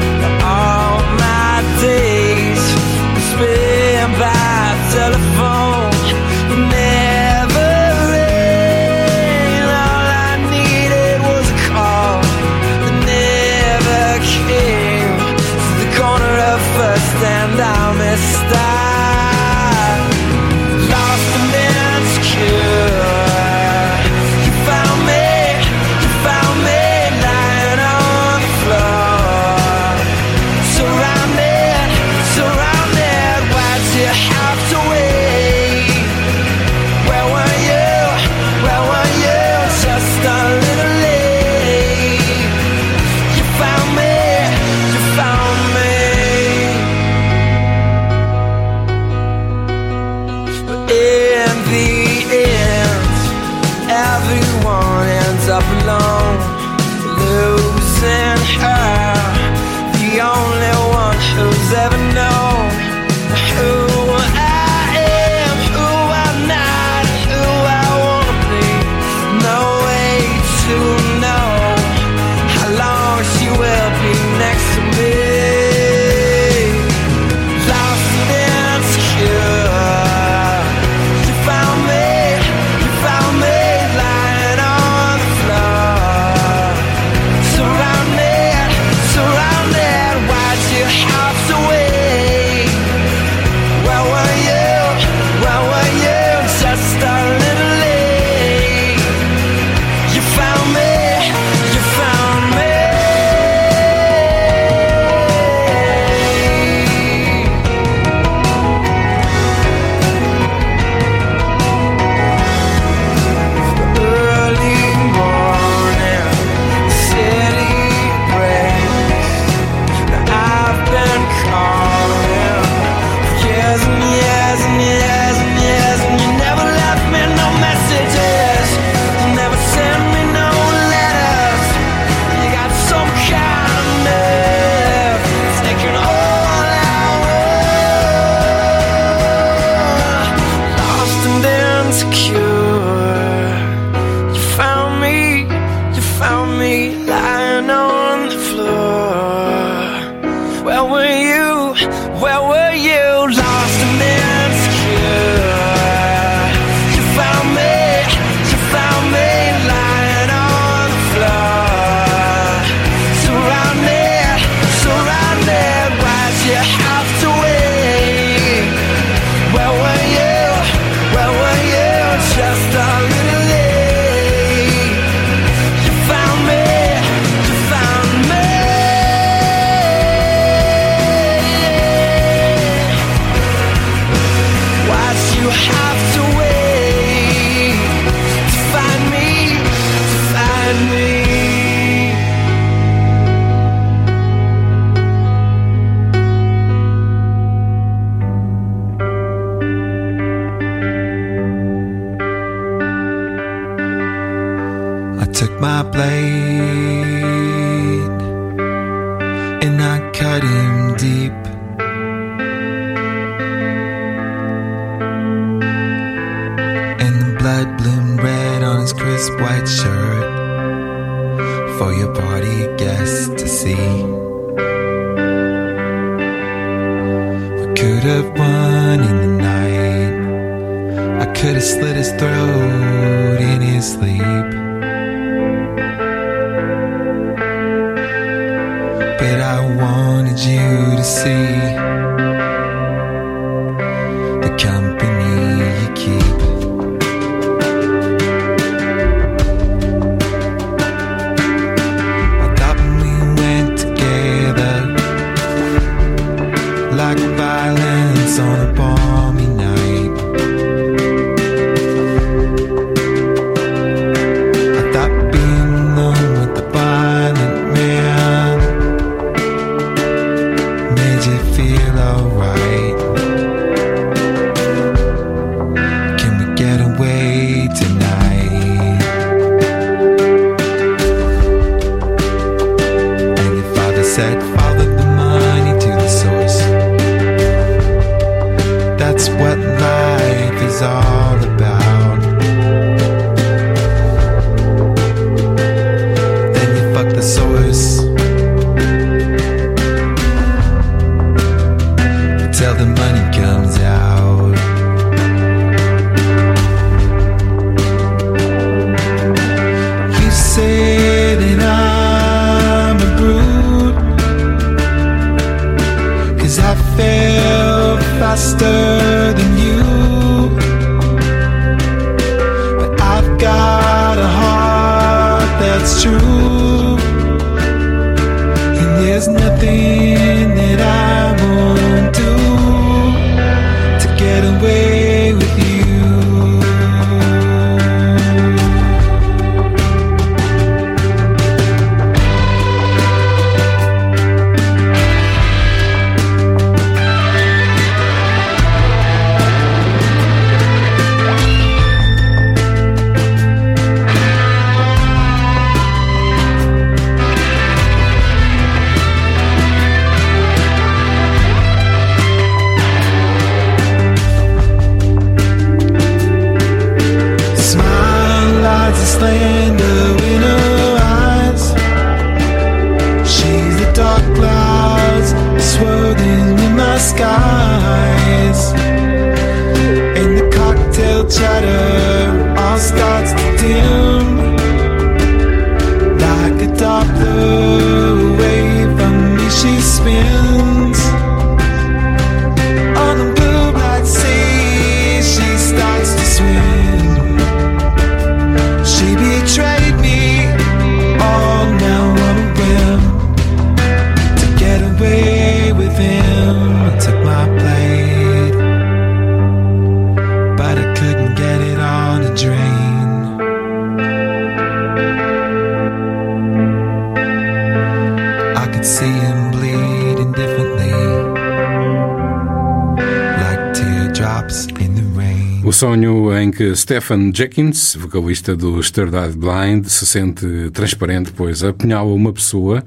Stephen Jenkins, vocalista do Stirred Eyed Blind, se sente transparente, pois apunhala uma pessoa,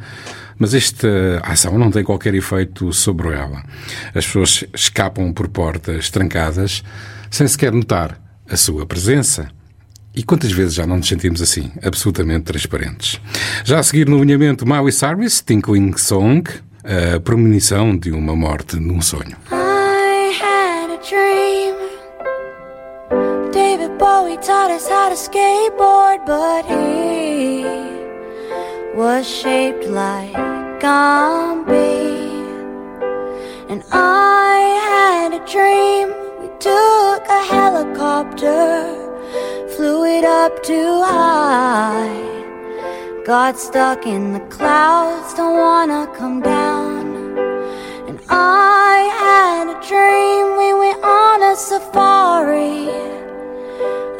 mas esta ação não tem qualquer efeito sobre ela. As pessoas escapam por portas trancadas sem sequer notar a sua presença. E quantas vezes já não nos sentimos assim, absolutamente transparentes? Já a seguir no alinhamento Maui Service, Tinkling Song, a premonição de uma morte num sonho. How to skateboard, but he was shaped like Gumby. And I had a dream. We took a helicopter, flew it up too high. Got stuck in the clouds, don't wanna come down. And I had a dream, we went on a safari.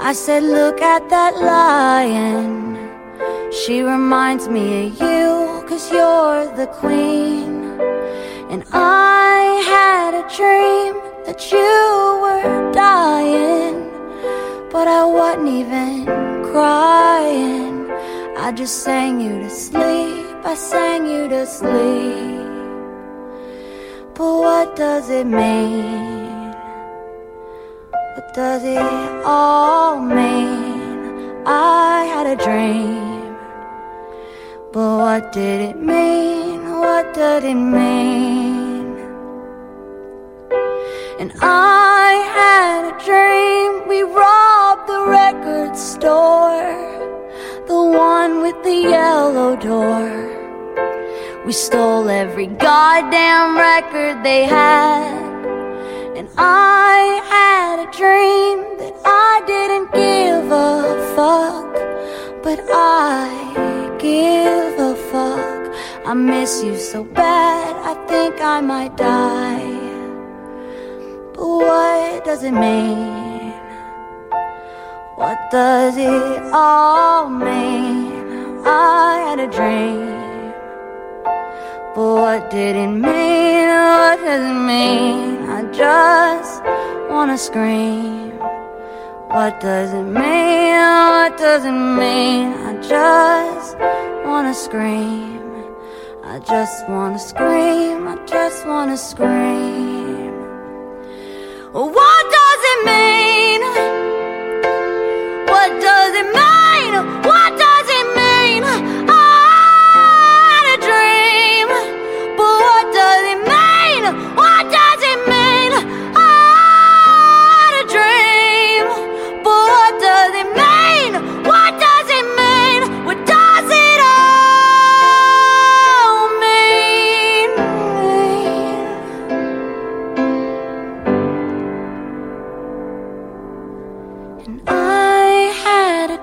I said, Look at that lion. She reminds me of you, cause you're the queen. And I had a dream that you were dying, but I wasn't even crying. I just sang you to sleep, I sang you to sleep. But what does it mean? Does it all mean? I had a dream. But what did it mean? What did it mean? And I had a dream. We robbed the record store, the one with the yellow door. We stole every goddamn record they had. And I had a dream that I didn't give a fuck. But I give a fuck. I miss you so bad, I think I might die. But what does it mean? What does it all mean? I had a dream. But what did it mean? What does it mean? I just wanna scream. What does it mean? What does it mean? I just wanna scream. I just wanna scream. I just wanna scream. What does it mean? What does it mean? What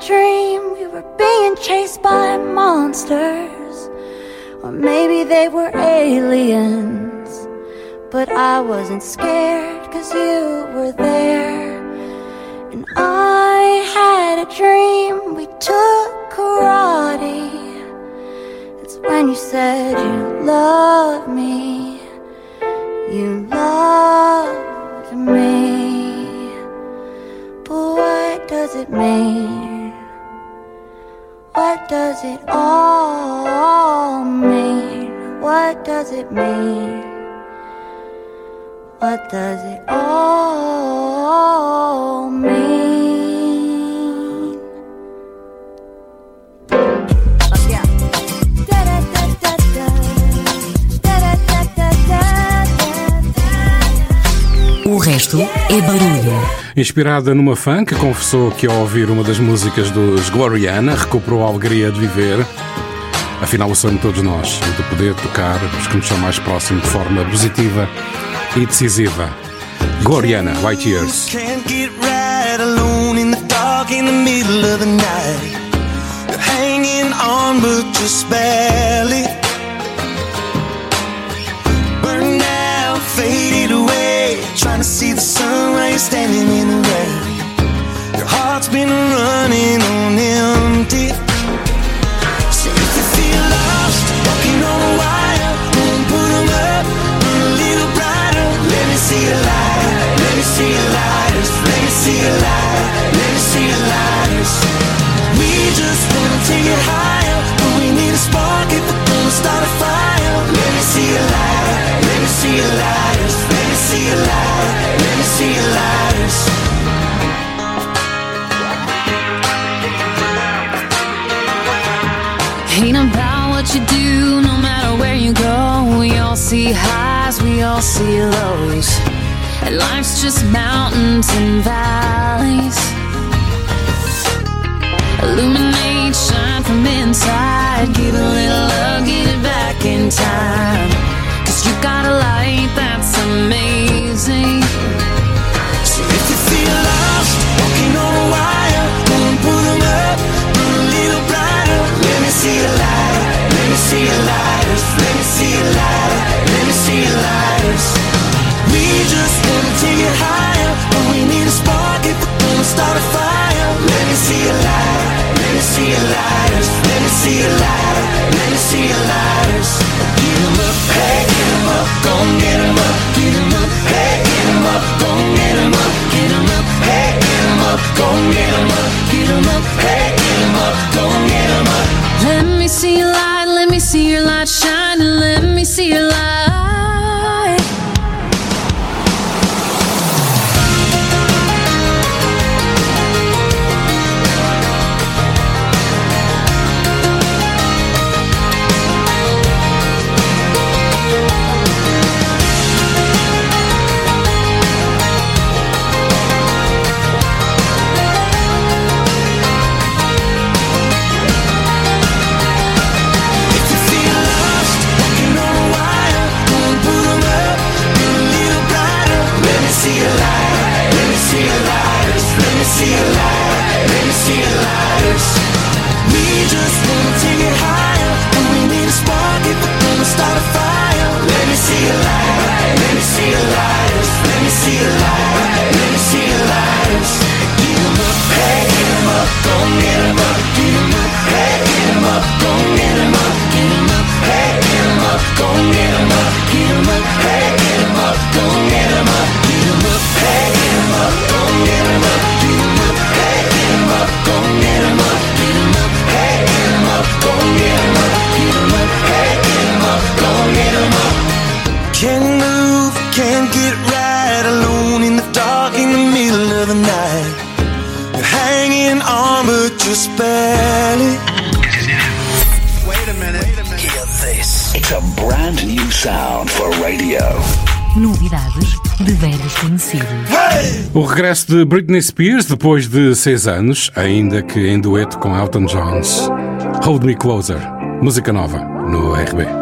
dream we were being chased by monsters, or maybe they were aliens. But I wasn't scared cause you were there. And I had a dream we took karate. It's when you said you loved me, you loved me. But what does it mean? What does it all mean? What does it mean? What does it all mean? O resto é barulho. Inspirada numa fã que confessou que ao ouvir uma das músicas dos Gloriana recuperou a alegria de viver. Afinal, o sonho de todos nós é de poder tocar os que nos são mais próximos de forma positiva e decisiva. Gloriana, White Years. Can't get right alone in the dark in the middle of the night. You're hanging on, but just barely. Trying to see the sun while you're standing in the rain. Your heart's been running on empty. So if you feel lost, walking on a wire, won't put 'em up, a little brighter. Let me see a light, let me see a lighters, let me see a light, let me see a lighters. We just wanna take it higher, but we need a spark if we're gonna start a fire. Let me see a light, let me see a lighters, let me see a light, Ain't about what you do, no matter where you go. We all see highs, we all see lows. And life's just mountains and valleys. Illuminate, shine from inside. Give a little love, get it back in time. Cause you got a light that's amazing. See a lighters, let me see a light, let me see a lighters. We just wanna take higher, but we need a spark if we're start a fire. Let me see a light, let me see a lighters, let me see a light, let me see a lighters. Get 'em up, hey, get 'em up, gon' get 'em up, get 'em up, hey, get 'em up, gon' get 'em up, get 'em up, hey, get 'em up, gon' get 'em up, get 'em up, hey, get 'em up, gon' get 'em up. Let me see your me see your light shine, and let me see your light. see light. Let me see a light. Let me see a light. It's a brand new sound for radio. Novidades de velhos conhecidos. Hey! O regresso de Britney Spears depois de seis anos, ainda que em dueto com Elton Jones. Hold Me Closer, música nova no RB.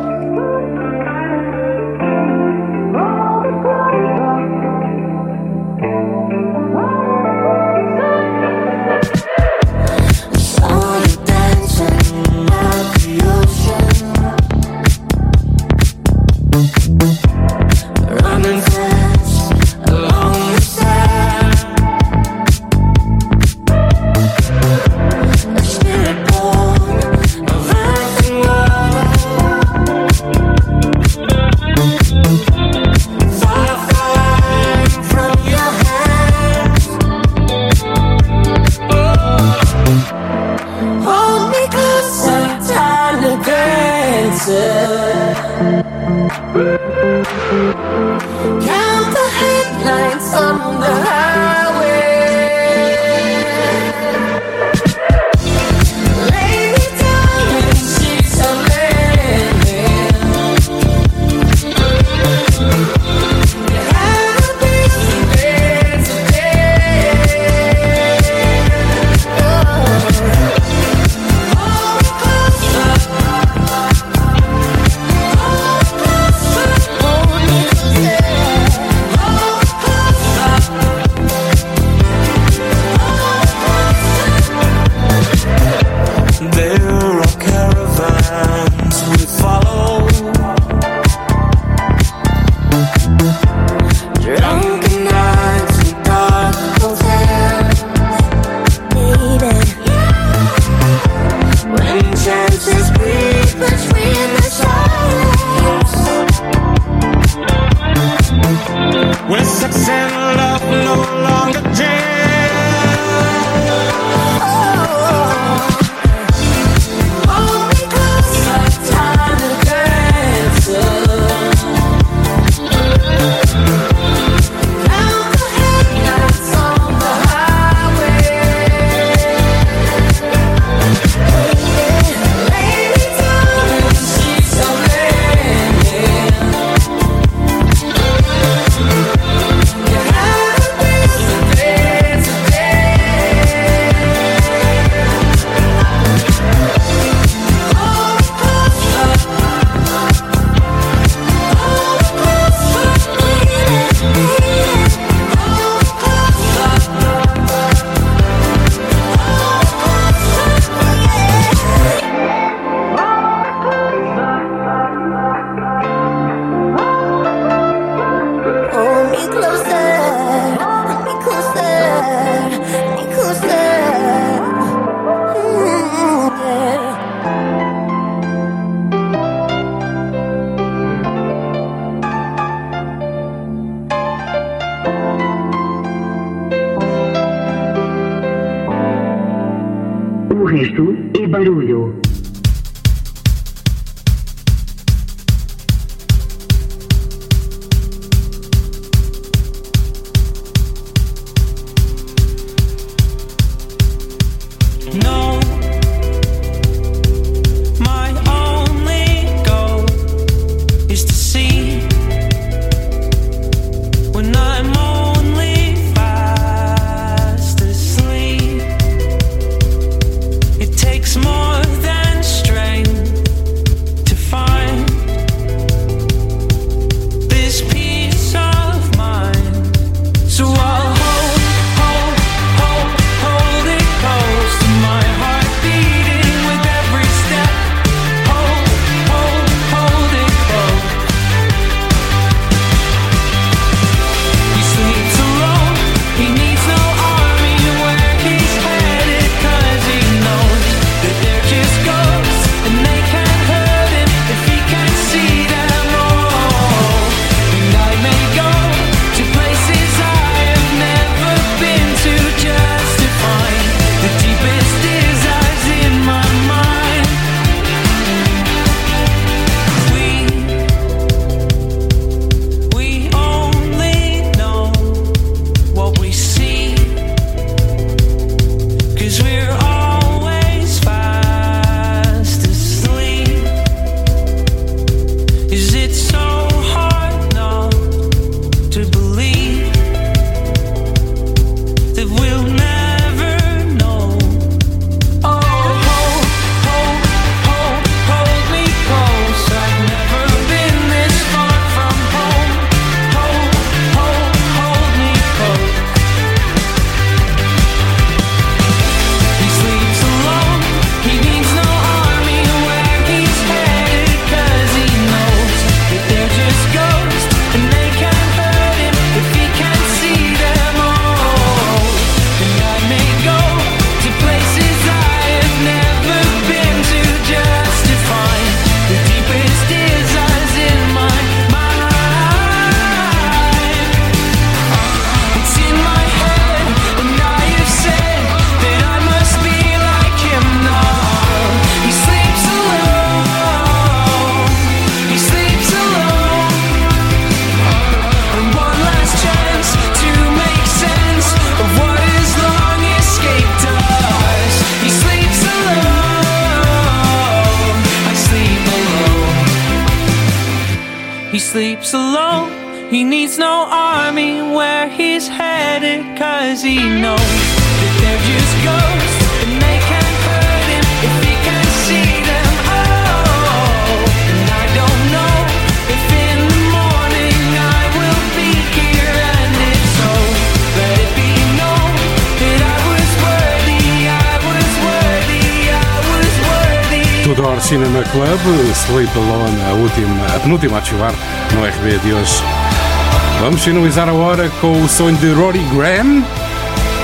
Vamos finalizar a hora com o sonho de Rory Graham,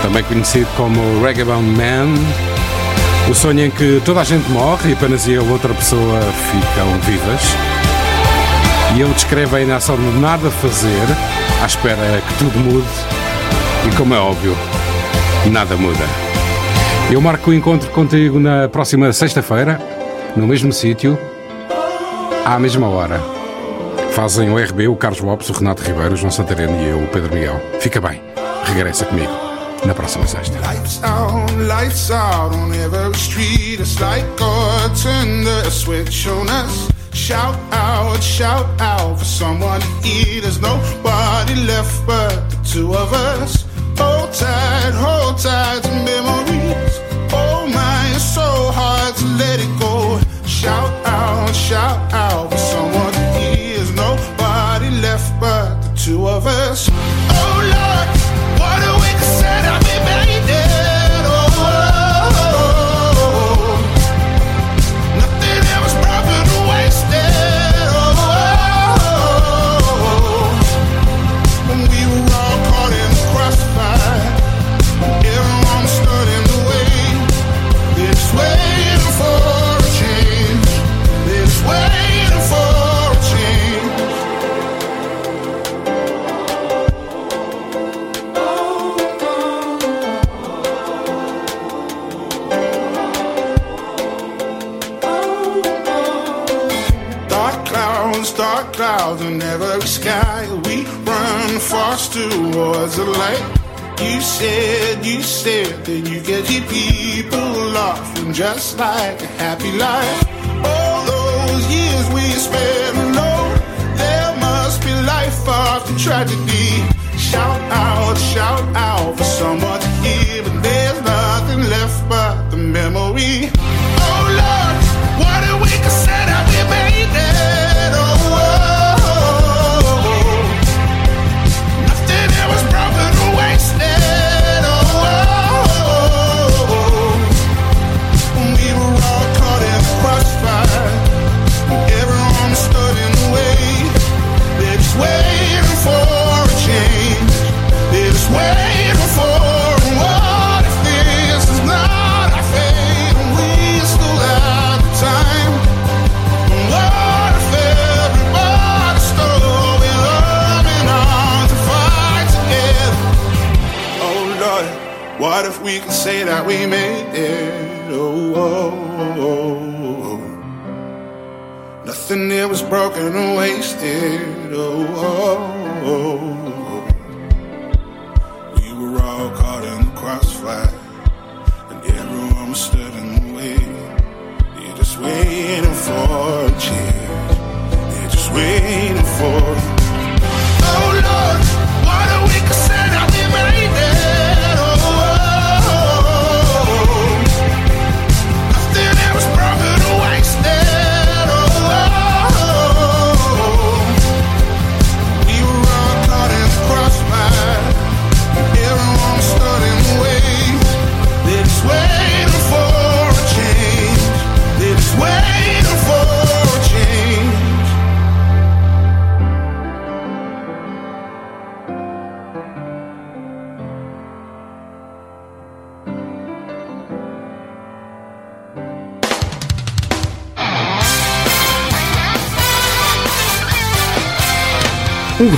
também conhecido como Ragabond Man. O sonho em que toda a gente morre e apenas eu e outra pessoa ficam vivas. E ele descreve a inação de nada fazer, à espera que tudo mude. E como é óbvio, nada muda. Eu marco o encontro contigo na próxima sexta-feira, no mesmo sítio, à mesma hora. Fazem o RB, o Carlos Lopes, o Renato Ribeiro, o João Santareno e eu, o Pedro Miguel. Fica bem, regressa comigo na próxima sexta. Lights out, lights out on every street. It's like God turned the switch on us. Shout out, shout out for someone to hear. There's nobody left but the two of us. Hold tight, hold tight to memories. You said, you said that you get your people laughing just like a happy life. All those years we spent alone, there must be life after tragedy. Shout out, shout out for someone to but there's nothing left but the memory. We can say that we made it? Oh, oh, oh, oh. oh, oh. nothing there was broken or wasted. Oh, oh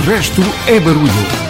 resto é barulho.